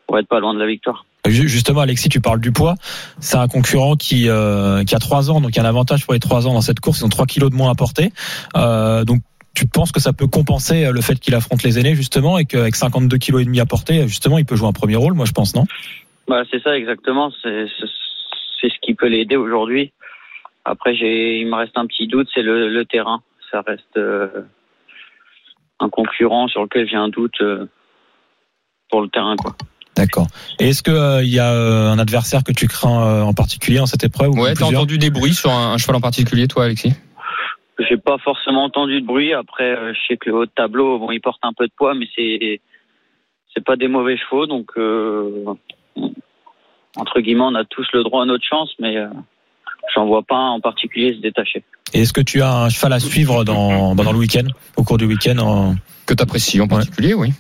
pour être pas loin de la victoire.
Ju- Justement, Alexis, tu parles du poids. C'est un concurrent qui, euh, qui a 3 ans, donc il y a un avantage pour les 3 ans dans cette course. Ils ont 3 kilos de moins à porter. Euh, donc, tu penses que ça peut compenser euh, le fait qu'il affronte les aînés, justement, et qu'avec 52 kilos et demi à porter, justement, il peut jouer un premier rôle, moi, je pense, non?
Bah, c'est ça exactement. C'est ce qui peut l'aider aujourd'hui. Après, j'ai, il me reste un petit doute, c'est le, le terrain. Ça reste euh, un concurrent sur lequel j'ai un doute pour le terrain, quoi.
D'accord. Et est-ce qu'il y a euh, un adversaire que tu crains euh, en particulier dans cette épreuve ou
Ouais, t'as entendu des bruits sur un, un cheval en particulier, toi, Alexis?
J'ai pas forcément entendu de bruit. Après, euh, je sais que le haut de tableau, bon, il porte un peu de poids, mais c'est c'est pas des mauvais chevaux, donc euh, entre guillemets, on a tous le droit à notre chance, mais euh, j'en vois pas un en particulier se détacher.
Et est-ce que tu as un cheval à suivre dans, dans le week-end, au cours du week-end en...
Que t'apprécies en particulier, oui.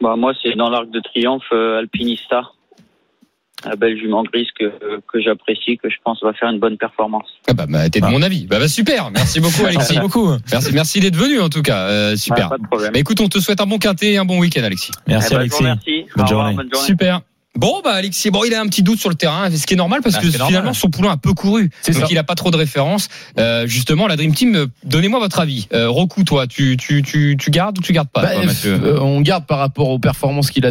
Bah, moi, c'est dans l'Arc de Triomphe, euh, Alpinista, la belle jument grise que, que j'apprécie, que je pense va faire une bonne performance.
Ah bah, bah, t'es de mon avis. Bah, bah, super. Merci beaucoup, Alexis.
Merci beaucoup.
Merci, merci d'être venu en tout cas. Euh, super.
Ah, pas de problème.
Bah, écoute, on te souhaite un bon quintet et un bon week-end, Alexis.
Merci
Eh ben,
Alexis.
remercie.
Bonne
Au revoir,
journée.
bonne journée.
Super. Bon bah Alexis, bon il a un petit doute sur le terrain, ce qui est normal parce
Ah,
que finalement
normal.
son poulain a peu couru,
C'est
donc
ça.
il a pas trop de références. Euh, justement la Dream Team, euh, donnez-moi votre avis. Euh, Roku, toi, tu tu tu tu gardes ou tu gardes pas
Bah,
toi, Mathieu
euh, on garde par rapport aux performances qu'il a,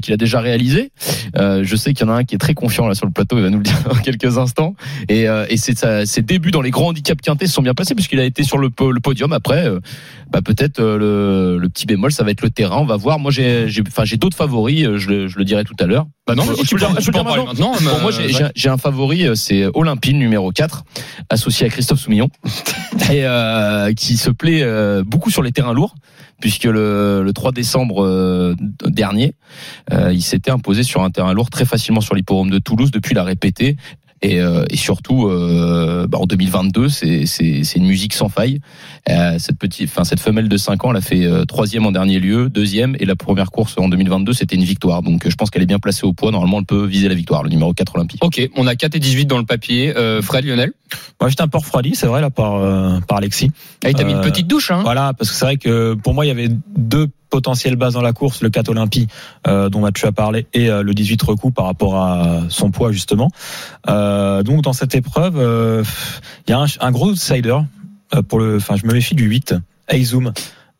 qu'il a déjà réalisées. Euh, je sais qu'il y en a un qui est très confiant là sur le plateau, il va nous le dire dans quelques instants. Et, euh, et c'est ça- ses débuts dans les grands handicaps quintés se sont bien passés puisqu'il a été sur le, le podium. Après, euh, bah, peut-être euh, le, le petit bémol, ça va être le terrain. On va voir. Moi, j'ai, j'ai, enfin, j'ai d'autres favoris. euh, Je le, je le dirai tout à l'heure.
Bah non, tu
peux
en parler maintenant.
Bon,
euh,
moi, j'ai,
ouais.
j'ai- j'ai un favori, euh, c'est Olympine numéro 4, associé à Christophe Soumillon, et euh, qui se plaît euh, beaucoup sur les terrains lourds, puisque le, le 3 décembre euh, dernier, euh, il s'était imposé sur un terrain lourd très facilement sur l'hipporome de Toulouse. Depuis, il a répété. Et, euh, et surtout, euh, bah, en 2022, c'est c'est c'est une musique sans faille. Euh, cette petite, enfin cette femelle de 5 ans, elle a fait euh, troisième en dernier lieu, deuxième, et la première course en 2022, c'était une victoire. Donc, euh, je pense qu'elle est bien placée au poids. Normalement, elle peut viser la victoire, le numéro 4 olympique.
Ok, on a 4 et 18 dans le papier. Euh, Fred, Lionel?
Moi, j'étais un peu refroidi, c'est vrai, là, par, euh, par Alexis.
Ah, il t'a mis une petite douche, hein?
Voilà, parce que c'est vrai que pour moi, il y avait deux potentielles bases dans la course, le 4 Olympie, euh, dont Mathieu a parlé, et euh, le 18 recours par rapport à son poids, justement. Euh, donc, dans cette épreuve, euh, il y a un, un gros outsider, euh, pour le, enfin, je me méfie du 8, Eizoom.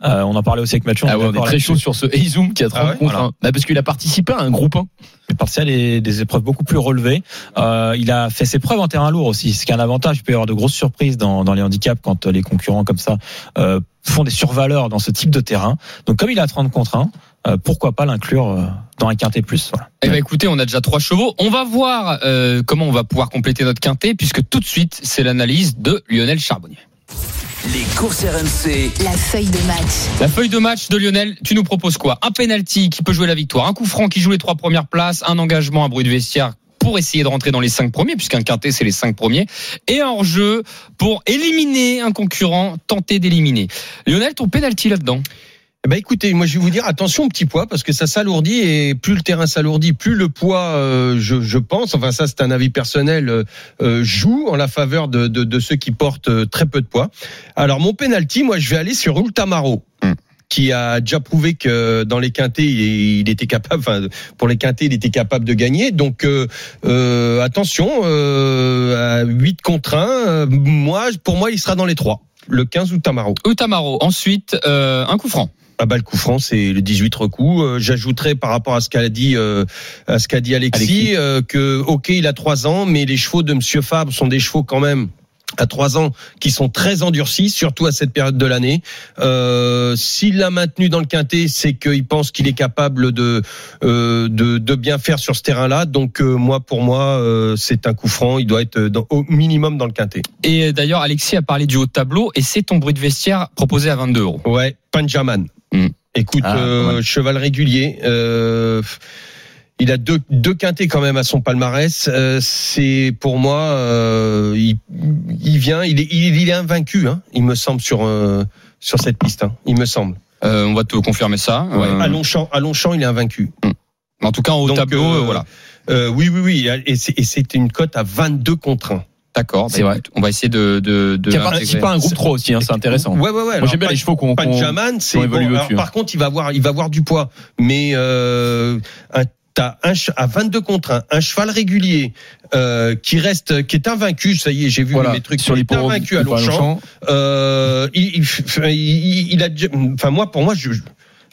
Euh, on en parlait aussi avec Mathieu.
Ah ouais, on est très chaud sur ce Eizoom qui a 30
Ah ouais
contre
Voilà.
un. Bah, parce qu'il a participé à un groupe 1.
Il est parti à des, des épreuves beaucoup plus relevées. Euh, il a fait ses preuves en terrain lourd aussi, ce qui est un avantage. Il peut y avoir de grosses surprises dans, dans les handicaps quand les concurrents comme ça euh, font des survaleurs dans ce type de terrain. Donc comme il a 30 contre 1, euh, pourquoi pas l'inclure euh, dans un quintet plus voilà.
Eh ben écoutez, on a déjà trois chevaux. On va voir euh, comment on va pouvoir compléter notre quintet, puisque tout de suite, c'est l'analyse de Lionel Charbonnier.
Les courses RMC.
La feuille de match.
La feuille de match de Lionel, tu nous proposes quoi? Un penalty qui peut jouer la victoire, un coup franc qui joue les trois premières places, un engagement, un bruit de vestiaire pour essayer de rentrer dans les cinq premiers, puisqu'un quintet c'est les cinq premiers, et un hors-jeu pour éliminer un concurrent, tenter d'éliminer. Lionel, ton penalty là-dedans
Eh ben écoutez, moi je vais vous dire attention au petit poids parce que ça s'alourdit et plus le terrain s'alourdit, plus le poids, euh, je, je pense, enfin ça c'est un avis personnel, euh, euh, joue en la faveur de, de, de ceux qui portent euh, très peu de poids. Alors mon penalty, moi je vais aller sur Ultamaro.
Hmm.
Qui a déjà prouvé que dans les quintés il, était capable, enfin pour les quintés il était capable de gagner. Donc euh, euh, attention, euh, à 8 contre 1, euh, moi pour moi il sera dans les trois. Le 15 Ultamaro.
Outamaro, ensuite euh, un coup franc.
Ah bah le coup franc c'est le 18 recoups. Euh, J'ajouterais par rapport à ce qu'a dit euh, à ce qu'a dit Alexis,
Alexis.
euh, que ok il a trois ans mais les chevaux de Monsieur Fabre sont des chevaux quand même à trois ans qui sont très endurcis, surtout à cette période de l'année. Euh, S'il l'a maintenu dans le quintet, c'est qu'il pense qu'il est capable de, euh, de de bien faire sur ce terrain-là. Donc euh, moi pour moi euh, c'est un coup franc. Il doit être dans- au minimum dans le quintet.
Et d'ailleurs, Alexis a parlé du haut de tableau, et c'est ton bruit de vestiaire proposé à 22 euros.
Ouais, Panjaman.
Hmm.
Écoute,
Ah,
euh, cheval régulier. Il a deux, deux quintés quand même à son palmarès. Euh, c'est pour moi, euh, il, il vient, il est, il, il est invaincu, hein, il me semble sur euh, sur cette piste. Hein, il me semble.
Euh, on va te confirmer ça.
Ouais.
Euh,
À Longchamp, à Longchamp, il est invaincu.
en tout cas, en haut tableau, voilà.
Euh, oui, oui, oui. Et c'est c'est une cote à 22 contre 1.
D'accord.
C'est
bah,
vrai.
écoute, On va essayer de. de, de
participé à un groupe 3 aussi, hein, c'est intéressant.
Ouais, ouais, ouais.
Moi, j'aime bien les chevaux qu'on.
Panjaman, c'est bon, par contre, il va avoir, il va avoir du poids, mais euh, un, t'as un che- à 22 contre 1, un cheval régulier euh, qui reste, qui est invaincu. Ça y est, j'ai vu
Voilà,
mes trucs
sur
est
l'hippodrome
invaincu à. Longchamp. Euh, il, il, il- il a, enfin moi, pour moi, je,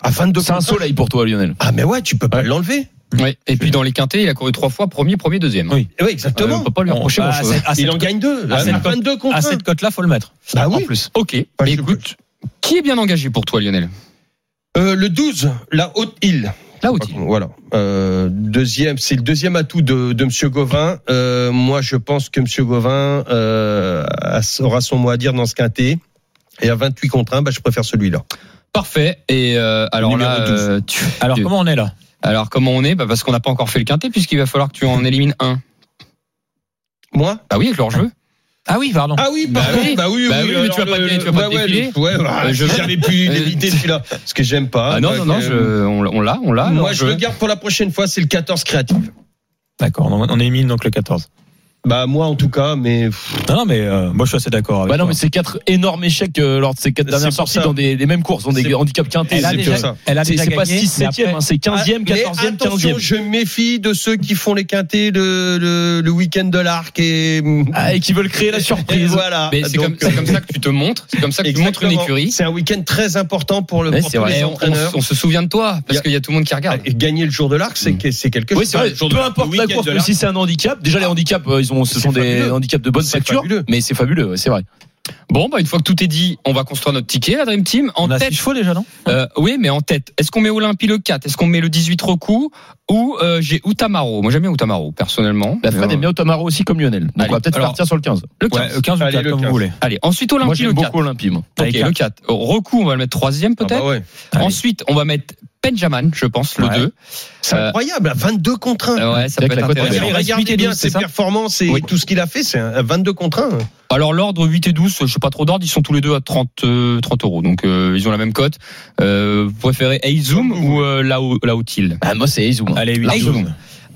à 22
C'est un
contre 1,
soleil pour toi, Lionel.
Ah mais ouais, tu peux pas l'enlever.
Ouais. Et puis dans les quintés, il a couru trois fois, premier, premier, deuxième.
Oui.
Oui, exactement.
Euh, on peut pas lui reprocher
bah, à
il en gagne deux.
à
À
cette cote-
22 contre
À
1.
cette cote-là, faut le mettre.
Bah
en
oui.
plus.
Ok.
Bah,
Écoute, qui est bien engagé pour toi, Lionel?
Euh, le 12, la haute île.
Là où
Voilà. Euh, deuxième, c'est le deuxième atout de, de Monsieur Gauvin. Euh, moi, je pense que Monsieur Gauvin euh, aura son mot à dire dans ce quintet. Et à 28 contre 1, bah, je préfère celui-là.
Parfait. Et euh, alors
Numéro
là,
12.
euh, tu-
Alors,
tu-
comment on est là
alors comment on est? Bah Parce qu'on n'a pas encore fait le quintet, puisqu'il va falloir que tu en élimines un.
Moi?
Bah oui, avec leur jeu.
Ah oui, pardon.
Ah oui,
Bah
pardon.
oui.
bah oui,
Bah
oui,
oui, mais tu vas pas
le-
tu vas pas
ouais,
te
ouais,
défiler.
le- Ouais, bah,
Euh, je-
j'avais pu l'éviter celui-là. Parce que j'aime pas.
Ah non, non, non,
euh,
je, on, on l'a, on l'a.
Moi, je
jeu.
le garde pour la prochaine fois, c'est le 14 créatif.
D'accord, on, on élimine donc le 14.
Bah, moi, en tout cas, mais.
Non, non, mais euh, moi je suis assez d'accord avec
Bah non,
toi.
mais c'est quatre énormes échecs euh, lors de ces quatre dernières sorties
ça.
dans des, les mêmes courses, dans des handicaps quintés.
Elle a
C'est
déjà,
ça.
elle a
C'est
déjà
c'est pas
gagné,
6
mais
7
après-
hein, c'est 15e,
Ah, mais
14e,
attention,
15e.
je méfie de ceux qui font les quintés le, le, le week-end de l'arc et.
Ah, et qui veulent créer la
Et
surprise.
voilà.
Mais c'est comme,
Donc,
c'est comme ça que tu te montres. C'est comme ça que tu montres une écurie.
C'est un week-end très important pour le pour
c'est
tous
vrai.
les
Et on, on-
entraîneurs.
on se souvient de toi, parce
a-
qu'il y a tout le monde qui regarde.
Et Gagner le jour de l'arc, c'est c'est quelque chose.
Oui, c'est vrai.
Le jour de
Peu
l'arc,
importe la course, si c'est un handicap. Déjà, les handicaps, euh, ils ont, ce sont des handicaps de bonne facture. Mais c'est fabuleux, c'est vrai.
Bon, bah, une fois que tout est dit, on va construire notre ticket, la Dream Team. En
On a
tête,
six chevaux déjà, non?
Euh, oui, mais en tête. Est-ce qu'on met Olympie le 4 Est-ce qu'on met le 18 Roku Ou euh, j'ai Outamaro? Moi, j'aime bien Outamaro, personnellement.
La Fred aime bien Otamaro aussi comme Lionel. Donc
Allez,
on va peut-être partir sur le 15.
Le 15.
Ouais, le 15 ou le
Allez,
4,
le
comme
15.
vous voulez.
Allez, ensuite
Moi,
Olympie
j'aime
le 4.
beaucoup Olympie, moi.
Ok,
Allez,
le 4. Roku, on va le mettre troisième
Ah
peut-être.
bah ouais.
Allez.
Ensuite, on va mettre Benjamin, je pense, le
Ouais.
2.
C'est
Euh,
incroyable, à 22 contre 1.
Ouais, ça peut être intéressant.
Regardez
8 et
bien
12,
ses performances et
Oui.
tout ce qu'il a fait, c'est un 22 contre 1.
Alors l'ordre 8 et 12, pas trop d'ordre, ils sont tous les deux à 30, euh, 30 euros, donc euh, ils ont la même cote. Euh, vous préférez Eizoom ou euh, Lao, Laotil
Ah, moi, c'est Eizoum.
Allez, 8
Largement.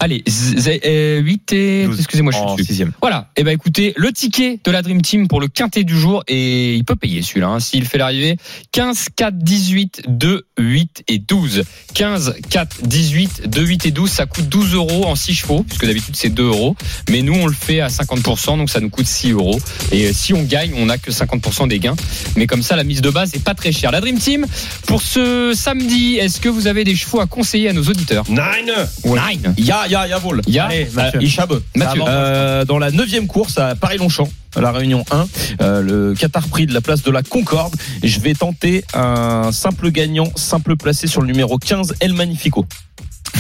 Allez, z- z- euh, 8 et...
12.
Excusez-moi, je suis
en
dessus.
6
Voilà, et ben écoutez, le ticket de la Dream Team pour le quintet du jour, et il peut payer celui-là, hein, s'il fait l'arrivée. 15, 4, 18, 2, 8 et 12. 15, 4, 18, 2, 8 et 12, ça coûte 12 euros en 6 chevaux, puisque d'habitude c'est 2 euros. Mais nous, on le fait à 50%, donc ça nous coûte 6 euros. Et euh, si on gagne, on n'a que 50% des gains. Mais comme ça, la mise de base est pas très chère. La Dream Team, pour ce samedi, est-ce que vous avez des chevaux à conseiller à nos auditeurs?
Nine
Nine.
Ya, ya, ya, vol.
Ya.
Euh, Ishab.
Mathieu.
Euh, dans la neuvième course à Paris-Longchamp, à la Réunion 1, euh, le Qatar Prix de la place de la Concorde. Je vais tenter un simple gagnant, simple placé sur le numéro 15, El Magnifico.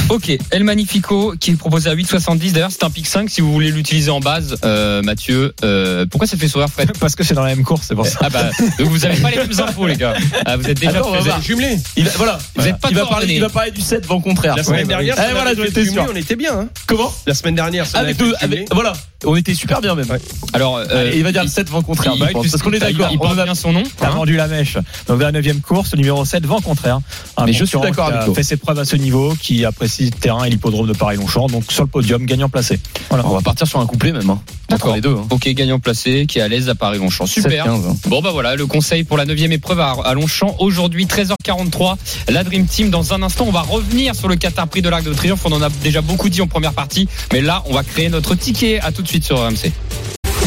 Ok, El Magnifico qui est proposé à 8,70. D'ailleurs, c'est un pic 5 si vous voulez l'utiliser en base, euh, Mathieu. Euh, pourquoi ça fait sourire, Fred
Parce que c'est dans la même course, c'est pour ça.
Ah bah, donc vous avez pas les mêmes infos, les gars. Ah, vous êtes déjà
Attends, on va
vous êtes
voir.
jumelés.
Il va, voilà.
Vous êtes pas
il, va
coordonnés.
parler, il va parler du 7 vent contraire.
La semaine
Ouais,
dernière, si
Eh,
on
voilà,
avait
sûr.
on était bien. Hein.
Comment
La semaine dernière, si on
avec,
avait
deux, avec, voilà, on était super bien même.
Alors, euh,
Allez, il va dire le 7 vent contraire.
il-
bah, parce qu'on est
il-
d'accord.
Il
on
porte
a-
bien son nom.
T'as
hein.
vendu la mèche. Donc la 9 course, le numéro 7, vent contraire. Un
Mais je suis
concurrent
d'accord
qui
avec
a
toi.
fait ses preuves à ce niveau, qui apprécie le terrain et l'hippodrome de Paris-Longchamp. Donc sur le podium, gagnant placé. Voilà.
On va partir sur un couplet même. Hein,
D'accord.
les deux. Hein.
Ok, gagnant placé, qui est à l'aise à Paris-Longchamp. Super.
7-15, hein.
Bon bah voilà, le conseil pour la neuvième épreuve à, à Longchamp aujourd'hui 13h43. La Dream Team dans un instant, on va revenir sur le Qatar Prix de l'Arc de Triomphe. On en a déjà beaucoup dit en première partie, mais là on va créer notre ticket. À tout de suite sur RMC.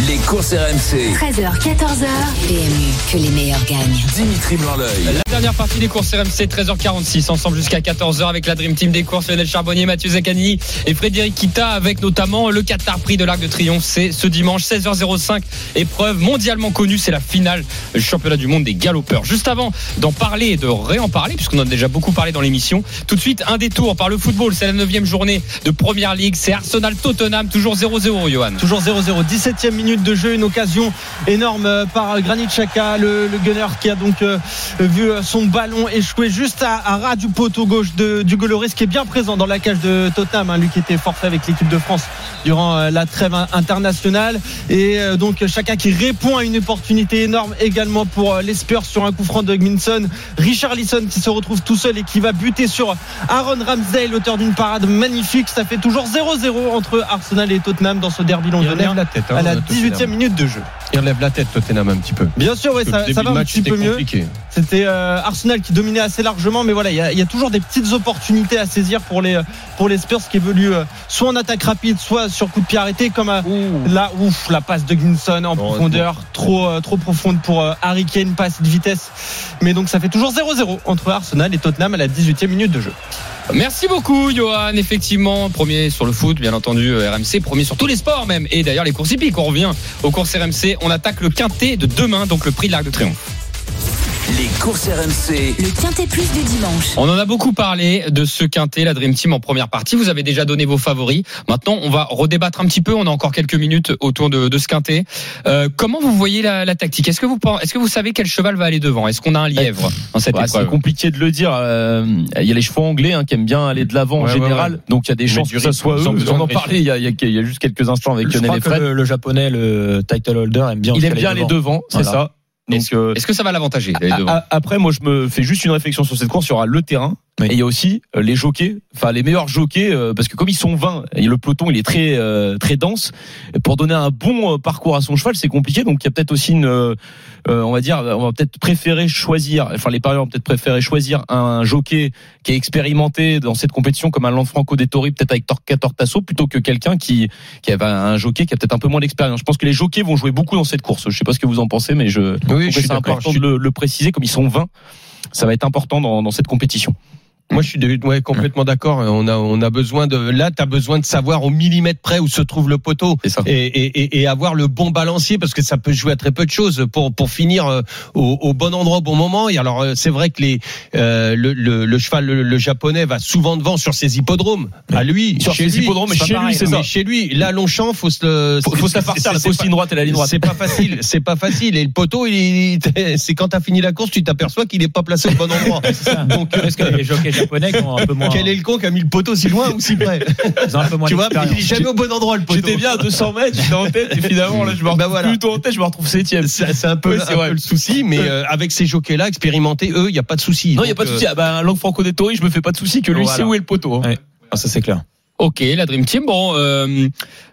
Les courses RMC.
13h, 14h. PMU, que les meilleurs gagnent.
Dimitri blanc
La dernière partie des courses RMC 13h46 ensemble jusqu'à 14h avec la Dream Team des courses Lionel Charbonnier, Mathieu Zaccani et Frédéric Kita avec notamment le Qatar Prix de l'Arc de Triomphe. C'est ce dimanche 16h05 épreuve mondialement connue, c'est la finale du championnat du monde des galopeurs. Juste avant d'en parler et de réen parler puisqu'on en a déjà beaucoup parlé dans l'émission, tout de suite un détour par le football, c'est la neuvième journée de Première Ligue, c'est Arsenal Tottenham toujours 0-0 Johan.
Toujours 0-0, 17e minute de jeu, une occasion énorme euh, par Granit Xhaka, le, le gunner qui a donc euh, vu euh, son ballon échouer juste à, à ras du poteau gauche de, du Goloris qui est bien présent dans la cage de Tottenham, hein, lui qui était forfait avec l'équipe de France durant la trêve in- internationale et donc Xhaka qui répond à une opportunité énorme également pour les Spurs sur un coup franc de Gminson, Richard Lisson qui se retrouve tout seul et qui va buter sur Aaron Ramsdale, l'auteur d'une parade magnifique, ça fait toujours 0-0 entre Arsenal et Tottenham dans ce derby londonien
relève la tête. hein,
à la. 18e minute de jeu.
Il relève la tête Tottenham un petit peu.
Bien sûr, ça, va un petit peu mieux. C'était euh, Arsenal qui dominait assez largement, mais voilà, il y, a- il y a toujours des petites opportunités à saisir pour les pour les Spurs qui évoluent euh, soit en attaque rapide, soit sur coup de pied arrêté, comme euh, là, ouf, la passe de Ginson en profondeur, trop euh, trop profonde pour euh, Harry Kane, pas assez de vitesse. Mais donc ça fait toujours 0-0 entre Arsenal et Tottenham à la 18e minute de jeu.
Merci beaucoup, Johan. Effectivement, premier sur le foot, bien entendu, euh, RMC, premier sur tous les sports même. Et d'ailleurs, les courses hippiques, on revient aux courses RMC. On attaque le quintet de demain, donc le prix de l'Arc de Triomphe.
Les courses RMC.
Le Quintet Plus du dimanche.
On en a beaucoup parlé de ce quintet, la Dream Team en première partie. Vous avez déjà donné vos favoris. Maintenant, on va redébattre un petit peu. On a encore quelques minutes autour de, de ce quintet. Euh, comment vous voyez la, la tactique? Est-ce que vous est-ce que vous savez quel cheval va aller devant? Est-ce qu'on a un lièvre dans cette
Ouais, c'est compliqué de le dire. euh, Il y a les chevaux anglais hein, qui aiment bien aller de l'avant en
Ouais,
général,
ouais.
donc il y a des chances que ça soit eux. On en parlait il y, a, il y a- il y a juste quelques instants avec
Je
Lionel
crois
et
que
Fred.
le, le japonais, le title holder, aime bien.
Il aime bien aller devant, c'est
Voilà.
ça. Euh,
Est-ce que ça va l'avantager
après, moi, je me fais juste une réflexion sur cette course. Il y aura le terrain.
Oui.
Et il y a aussi euh, les jockeys, enfin les meilleurs jockeys, euh, parce que comme ils sont 20, et le peloton il est très euh, très dense. Pour donner un bon parcours à son cheval, c'est compliqué. Donc il y a peut-être aussi une, on va dire, on va peut-être préférer choisir, enfin les parieurs vont peut-être préférer choisir un jockey qui est expérimenté dans cette compétition, comme un Lanfranco Dettori, peut-être avec Torquator Tasso, plutôt que quelqu'un qui qui avait un jockey qui a peut-être un peu moins d'expérience. Je pense que les jockeys vont jouer beaucoup dans cette course. Je sais pas ce que vous en pensez, mais je, que
je
c'est important
Je suis-
de le, le préciser, comme ils sont 20 ça va être important dans, dans cette compétition.
Moi, je suis de- ouais, complètement d'accord. On a, on a besoin de. Là, tu as besoin de savoir au millimètre près où se trouve le poteau et, et, et- avoir le bon balancier parce que ça peut jouer à très peu de choses pour pour finir euh, au, au bon endroit au bon moment. Et alors, euh, c'est vrai que les euh, le, le, le cheval le, le japonais va souvent devant sur ses hippodromes. À lui,
Sur
chez
ses
lui.
hippodromes, mais chez lui, c'est ça.
Mais Chez lui, là, Longchamp, faut se.
Faut, faut se la farcir, la fausse ligne droite et la ligne droite.
C'est pas facile, c'est pas facile. Et le poteau, il, il- c'est quand t'as fini la course, tu t'aperçois qu'il est pas placé au bon endroit. Donc,
Est-ce que les jockeys japonais qui ont un peu moins.
quel est le con qui a mis le poteau si loin ou si près
ils ont un peu moins
Tu vois, il est jamais au bon endroit le poteau.
J'étais bien à 200 mètres, j'étais en tête, et finalement, là, je me retrouve
Bah voilà.
plutôt en tête, je me retrouve septième.
C'est c'est un peu, un peu le souci, mais euh, avec ces jockeys-là expérimentés, eux, il n'y a pas de souci.
Non, il n'y a pas de
euh,
souci. Ah bah, Langue Franco Dettori, je me fais pas de souci que lui
Voilà.
sait où est le poteau. hein.
Ouais. Ah, ça c'est clair.
Ok, la Dream Team. Bon, euh,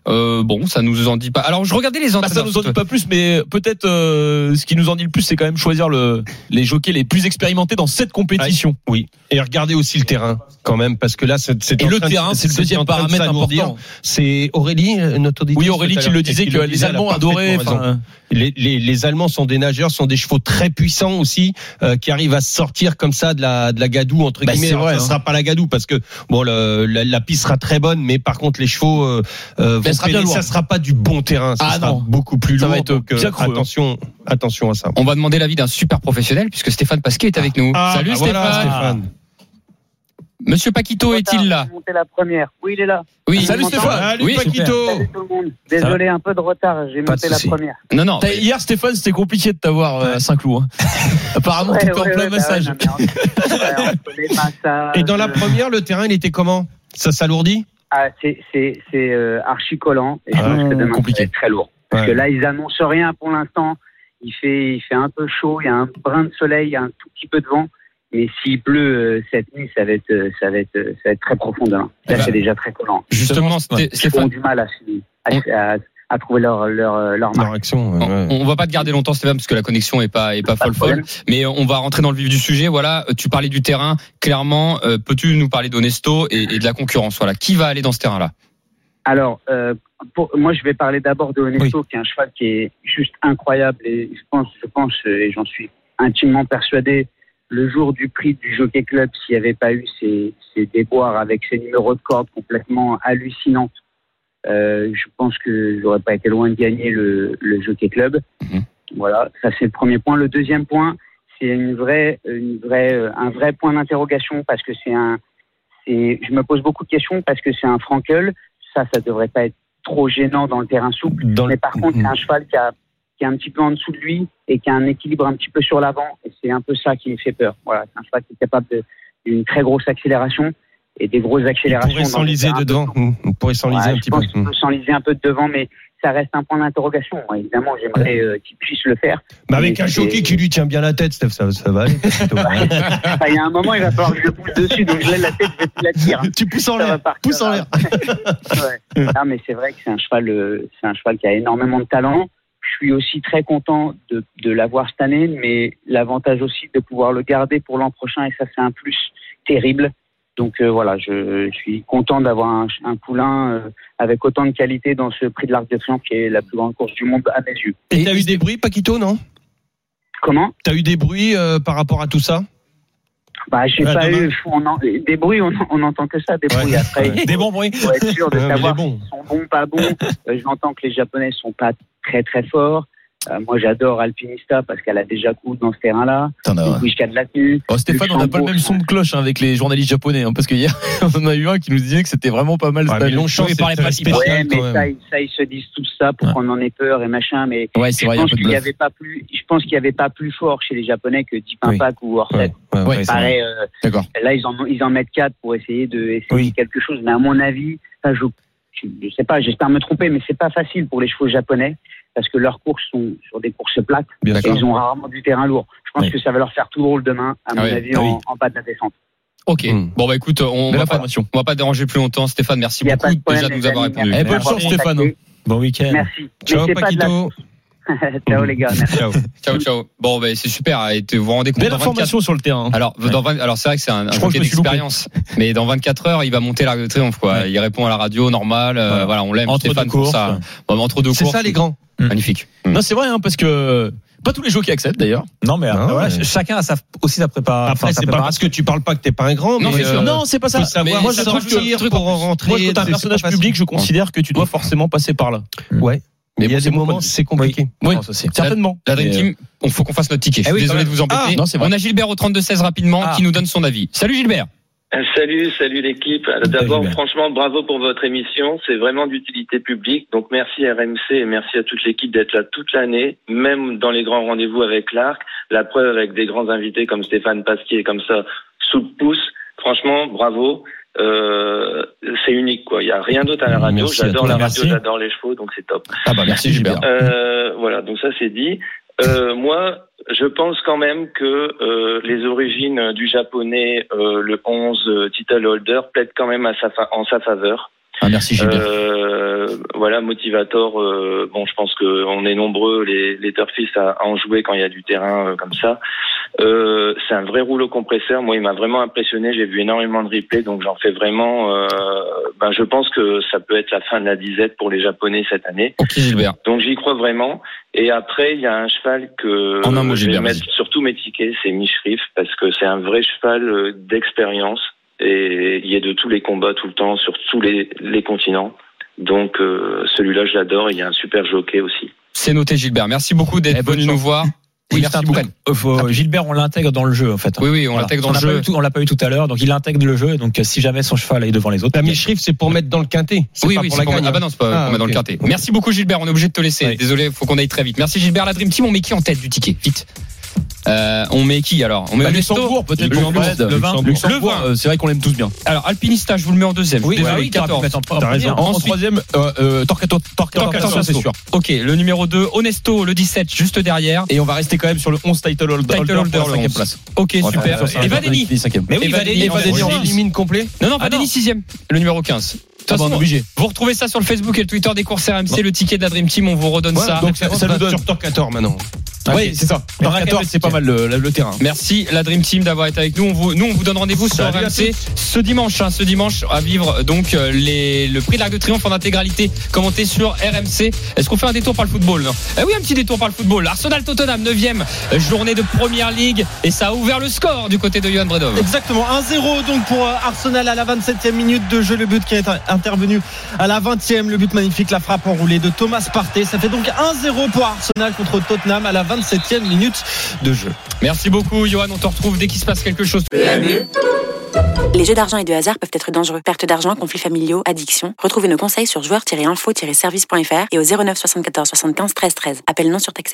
euh, bon, ça nous en dit pas. Alors, je regardais les
Bah,
entraîneurs.
ça nous en dit pas plus, mais peut-être euh, ce qui nous en dit le plus, c'est quand même choisir le, les jockeys les plus expérimentés dans cette compétition.
Oui. Et regardez aussi le terrain, quand même, parce que là, c'est c'est
Et
en
le terrain, c'est le deuxième paramètre important.
C'est Aurélie, euh, notre auditrice.
Oui, Aurélie qui le disait que
le
les Allemands adoraient.
Les, les, les Allemands sont des nageurs, sont des chevaux très puissants aussi, euh, qui arrivent à sortir comme ça de la, de la gadoue entre
Bah,
guillemets.
vrai,
ça
hein.
sera pas la gadoue parce que bon, le, la, la piste sera très bonne, mais par contre les chevaux euh, euh, vont
elle sera bien
ça sera pas du bon terrain. Ça
Ah,
sera
non.
beaucoup plus
Ça
lourd.
va être
donc, euh,
bien hein.
attention, attention à ça.
On va demander l'avis d'un super professionnel puisque Stéphane Pasquet est avec nous.
Ah,
Salut
bah voilà,
Stéphane. Monsieur Paquito est-il là
J'ai monté la première. Oui, il est là.
Oui.
Salut Stéphane.
Salut
Oui,
Paquito.
Salut tout le monde. Désolé, un peu de retard. J'ai monté la première.
Non, non.
Hier, Stéphane, c'était compliqué de t'avoir euh, à Saint-Cloud. hein. Apparemment,
Ouais,
t'étais en
ouais,
plein
ouais, bah
massage.
ouais, non, ouais,
Et dans la première, le terrain, il était comment? Ça s'alourdit
Ah, c'est c'est c'est euh, archi collant et je
Ah,
pense que demain
compliqué.
être très lourd. Parce
Ouais.
que là ils annoncent rien pour l'instant. Il fait il fait un peu chaud, il y a un brin de soleil, il y a un tout petit peu de vent. Mais s'il pleut euh, cette nuit, ça va être euh, ça va être euh, ça va être très profond demain.
Eh
Là
ben,
c'est déjà très collant.
Justement, Sté-
Ils ont
Stéphane,
du mal à se- à, à, à trouver leur leur euh, leur marque.
Leur action. ouais,
on,
ouais.
on va pas te garder longtemps Stéphane parce que la connexion est pas est pas
Pas de
folle folle. Mais on va rentrer dans le vif du sujet. Voilà, tu parlais du terrain. Clairement, euh, peux-tu nous parler d'Onesto et, et de la concurrence? Voilà, qui va aller dans ce terrain-là?
Alors, euh, pour, moi, je vais parler d'abord de Honesto, qui est un cheval qui est juste incroyable. Et je pense, je pense, euh, et j'en suis intimement persuadé, le jour du prix du Jockey Club, s'il n'y avait pas eu ces, ces déboires avec ces numéros de corde complètement hallucinants, euh, je pense que j'aurais pas été loin de gagner le, le Jockey Club.
Mhm.
Voilà, ça c'est le premier point. Le deuxième point, c'est une vraie, une vraie, euh, un vrai point d'interrogation parce que c'est un, c'est, je me pose beaucoup de questions parce que c'est un Frankel. Ça, ça devrait pas être trop gênant dans le terrain souple.
Dans
Mais par contre, c'est un cheval qui, a, qui est un petit peu en dessous de lui et qui a un équilibre un petit peu sur l'avant. Et c'est un peu ça qui me fait peur. Voilà, c'est un cheval qui est capable d'une très grosse accélération et des grosses accélérations.
pourrait
dans le
s'enliser
terrain.
de devant. Mmh, Il pourrait s'enliser
Ouais,
un petit peu. Mmh.
peut s'enliser un peu de devant, mais ça reste un point d'interrogation. Évidemment, j'aimerais euh, qu'il puisse le faire.
Mais avec
Mais
un jockey qui lui tient bien la tête, Steph, ça, ça va aller.
Enfin, il y a un moment, il va falloir que je le pousse dessus, donc je lève la tête, je vais la tirer.
tu pousses en l'air. Pousse en l'air.
Ouais. Non, mais c'est vrai que c'est un cheval, euh, c'est un cheval qui a énormément de talent. Je suis aussi très content de, de l'avoir cette année, mais l'avantage aussi de pouvoir le garder pour l'an prochain, et ça, c'est un plus terrible. Donc euh, voilà, je, je suis content d'avoir un, un poulain euh, avec autant de qualité dans ce prix de l'Arc de Triomphe, qui est la plus grande course du monde à mes yeux.
Et t'as eu des bruits, Paquito, non?
Comment?
T'as eu des bruits euh, par rapport à tout ça?
Bah, j'ai pas eu on en- des bruits, on, on entend que ça, des bruits. Après,
Des bons bruits.
pour être sûr de savoir s'ils sont bons, pas bons. J'entends que les Japonais sont pas très très forts. Euh, moi, j'adore Alpinista parce qu'elle a déjà couru dans ce terrain-là.
T'en as-
de la tenue.
Oh, Stéphane, on n'a pas le même son de cloche hein, avec les journalistes japonais, hein, parce que hier, on en a eu un qui nous disait que c'était vraiment pas mal.
Ouais,
Oui, parlait
très
pas
spécial
Ouais, mais ça, ils- ça, ils se disent tout ça pour
Ouais.
qu'on en ait peur et machin. Mais
Ouais,
je
vrai,
pense qu'il n'y avait pas plus. Je pense qu'il y avait pas plus fort chez les Japonais que Deep
Oui.
Impact ou Orset. Pareil, euh. Là, ils en, ils en mettent quatre pour essayer de essayer
Oui.
quelque chose. Mais à mon avis, ça, je, je, je sais pas, j'espère me tromper, mais c'est pas facile pour les chevaux japonais parce que leurs courses sont sur des courses plates
Bien
et ils ont rarement du terrain lourd. Je pense
Oui.
que ça va leur faire tout drôle demain, à mon
Ah oui.
avis,
Ah oui.
en, en bas de la descente.
Ok.
Hmm.
Bon bah écoute, on va pas, on va pas déranger plus longtemps. Stéphane, merci beaucoup
pas de problème,
déjà de nous avoir répondu.
Eh, bonne
Merci
chance, Stéphane.
Bon week-end.
Merci.
Ciao, Paquito.
Ciao les gars. Merci.
Ciao.
Ciao, ciao. Bon, ben c'est super. Et te- vous vous rendez compte
Belle
dans 24
information sur le terrain.
Alors, dans 20 alors c'est vrai que c'est un, un d'expérience, mais dans 24 heures, il va monter l'arc de triomphe. Quoi.
Ouais.
Il répond à la radio normal. euh,
Voilà.
on l'aime.
Entre
Stéphane
deux courses.
ça. Bon, entre deux
C'est ça, les grands.
Magnifique.
Non, c'est vrai, hein, parce que pas tous les jockeys acceptent d'ailleurs.
Non, mais
Non,
voilà,
ouais.
chacun a sa, aussi sa préparation.
Après, c'est pas parce que tu parles pas que t'es pas un grand,
Non,
mais
c'est sûr.
euh,
non, c'est pas ça.
savoir
Mais
moi, je trouve que
pour rentrer.
moi, quand t'es un personnage public, je considère que tu dois forcément passer par là.
Ouais. Mais il y a des moments, c'est compliqué.
Oui, certainement.
La Dream Team, on faut qu'on fasse notre ticket. Je
Eh
suis
oui,
désolé de vous embêter.
Ah, non, c'est vrai.
on a Gilbert au 32-16 rapidement
Ah.
qui nous donne son avis. Salut Gilbert.
Salut, salut l'équipe. D'abord,
Gilbert.
franchement, bravo pour votre émission. C'est vraiment d'utilité publique. Donc, merci RMC et merci à toute l'équipe d'être là toute l'année, même dans les grands rendez-vous avec l'Arc. La preuve avec des grands invités comme Stéphane Pasquier, comme ça, sous le pouce. Franchement, bravo. Euh, c'est unique, quoi. Il n'y a rien d'autre à la radio. J'adore la radio, j'adore les chevaux, donc c'est top.
Ah bah merci Gilbert.
Euh, voilà, donc ça c'est dit. Euh, moi, je pense quand même que euh, les origines du japonais, euh, le 11 euh, title holder, plaident quand même à sa fa- en sa faveur.
Ah merci Gilbert.
Euh, voilà, motivator. euh, bon, je pense que on est nombreux les, les turfistes à, à en jouer quand il y a du terrain euh, comme ça. Euh, c'est un vrai rouleau compresseur. Moi, il m'a vraiment impressionné. J'ai vu énormément de replays, donc j'en fais vraiment. euh, ben, je pense que ça peut être la fin de la disette pour les Japonais cette année.
Ok Gilbert.
Donc j'y crois vraiment. Et après, il y a un cheval que
En un mot,
je vais
Gilbert,
mettre sur tous mes tickets, c'est Mishrif, parce que c'est un vrai cheval euh, d'expérience et il est de tous les combats tout le temps, sur tous les, les continents. Donc euh, celui-là, je l'adore. Il y a un super jockey aussi.
C'est noté Gilbert. Merci beaucoup d'être
Eh, bonne
venu nous voir. Oui, merci beaucoup.
Euh, Gilbert, on l'intègre dans le jeu en fait.
Oui, oui, on
Voilà.
l'intègre dans
On
le jeu.
tout- on l'a pas eu tout à l'heure, donc il intègre le jeu. Donc euh, si jamais son cheval est devant les autres,
La mi-shrift, c'est pour mettre dans le quintet.
Oui,
pas
oui,
pour
c'est
la
pour-
gagne.
Ah bah non, c'est pas
Ah,
pour mettre dans le quintet. Merci beaucoup Gilbert, on est obligé de te laisser.
Oui.
Désolé, faut qu'on aille très vite. Merci Gilbert, la Dream Team, on met qui en tête du ticket? Vite. Euh, on met qui alors On met
Bah, Luxembourg peut-être
Le
le vin.
Euh, c'est vrai qu'on l'aime tous bien.
Alors Alpinista, je vous le mets en deuxième.
oui, bah
désolé,
oui, t'aurais pu
14.
mettre en-
raison.
Troisième, euh, euh, Torquato, c'est sûr.
Ok, le numéro 2, Honesto, le 17, juste derrière.
Et on va rester quand même sur le 11 title holder,
Title
holder cinquième
11.
place.
Ok, super. Et Vadeni.
Mais oui, Vadeni,
on
élimine complet
Non, non,
Ah
Vadeni
non.
6ème, le numéro 15.
Ah bah, obligé.
vous retrouvez ça sur le Facebook et le Twitter des courses RMC, le ticket de la Dream Team, on vous redonne ça.
donc ça, ça nous donne.
sur Torquator maintenant.
Oui, c'est ça.
Laquelle
c'est pas mal le, le terrain.
Merci la Dream Team d'avoir été avec nous. On vous, nous, on vous donne rendez-vous sur RMC ce dimanche. hein, ce dimanche à vivre donc euh, les, le prix de l'Arc de Triomphe en intégralité commenté sur RMC. Est-ce qu'on fait un détour par le football non? Eh oui, un petit détour par le football. Arsenal Tottenham 9e journée de Première Ligue et ça a ouvert le score du côté de Johan Bredov.
Exactement, 1-0 donc pour euh, Arsenal à la 27e minute de jeu. Le but qui est intervenu à la 20e, le but magnifique, la frappe enroulée de Thomas Partey. Ça fait donc 1-0 pour Arsenal contre Tottenham à la 27e minute de jeu.
Merci beaucoup Johan, on te retrouve dès qu'il se passe quelque chose.
Les jeux d'argent et de hasard peuvent être dangereux. Perte d'argent, conflits familiaux, addiction. Retrouvez nos conseils sur joueurs-info-service.fr et au 09 74 75 13 13. Appel non surtaxé.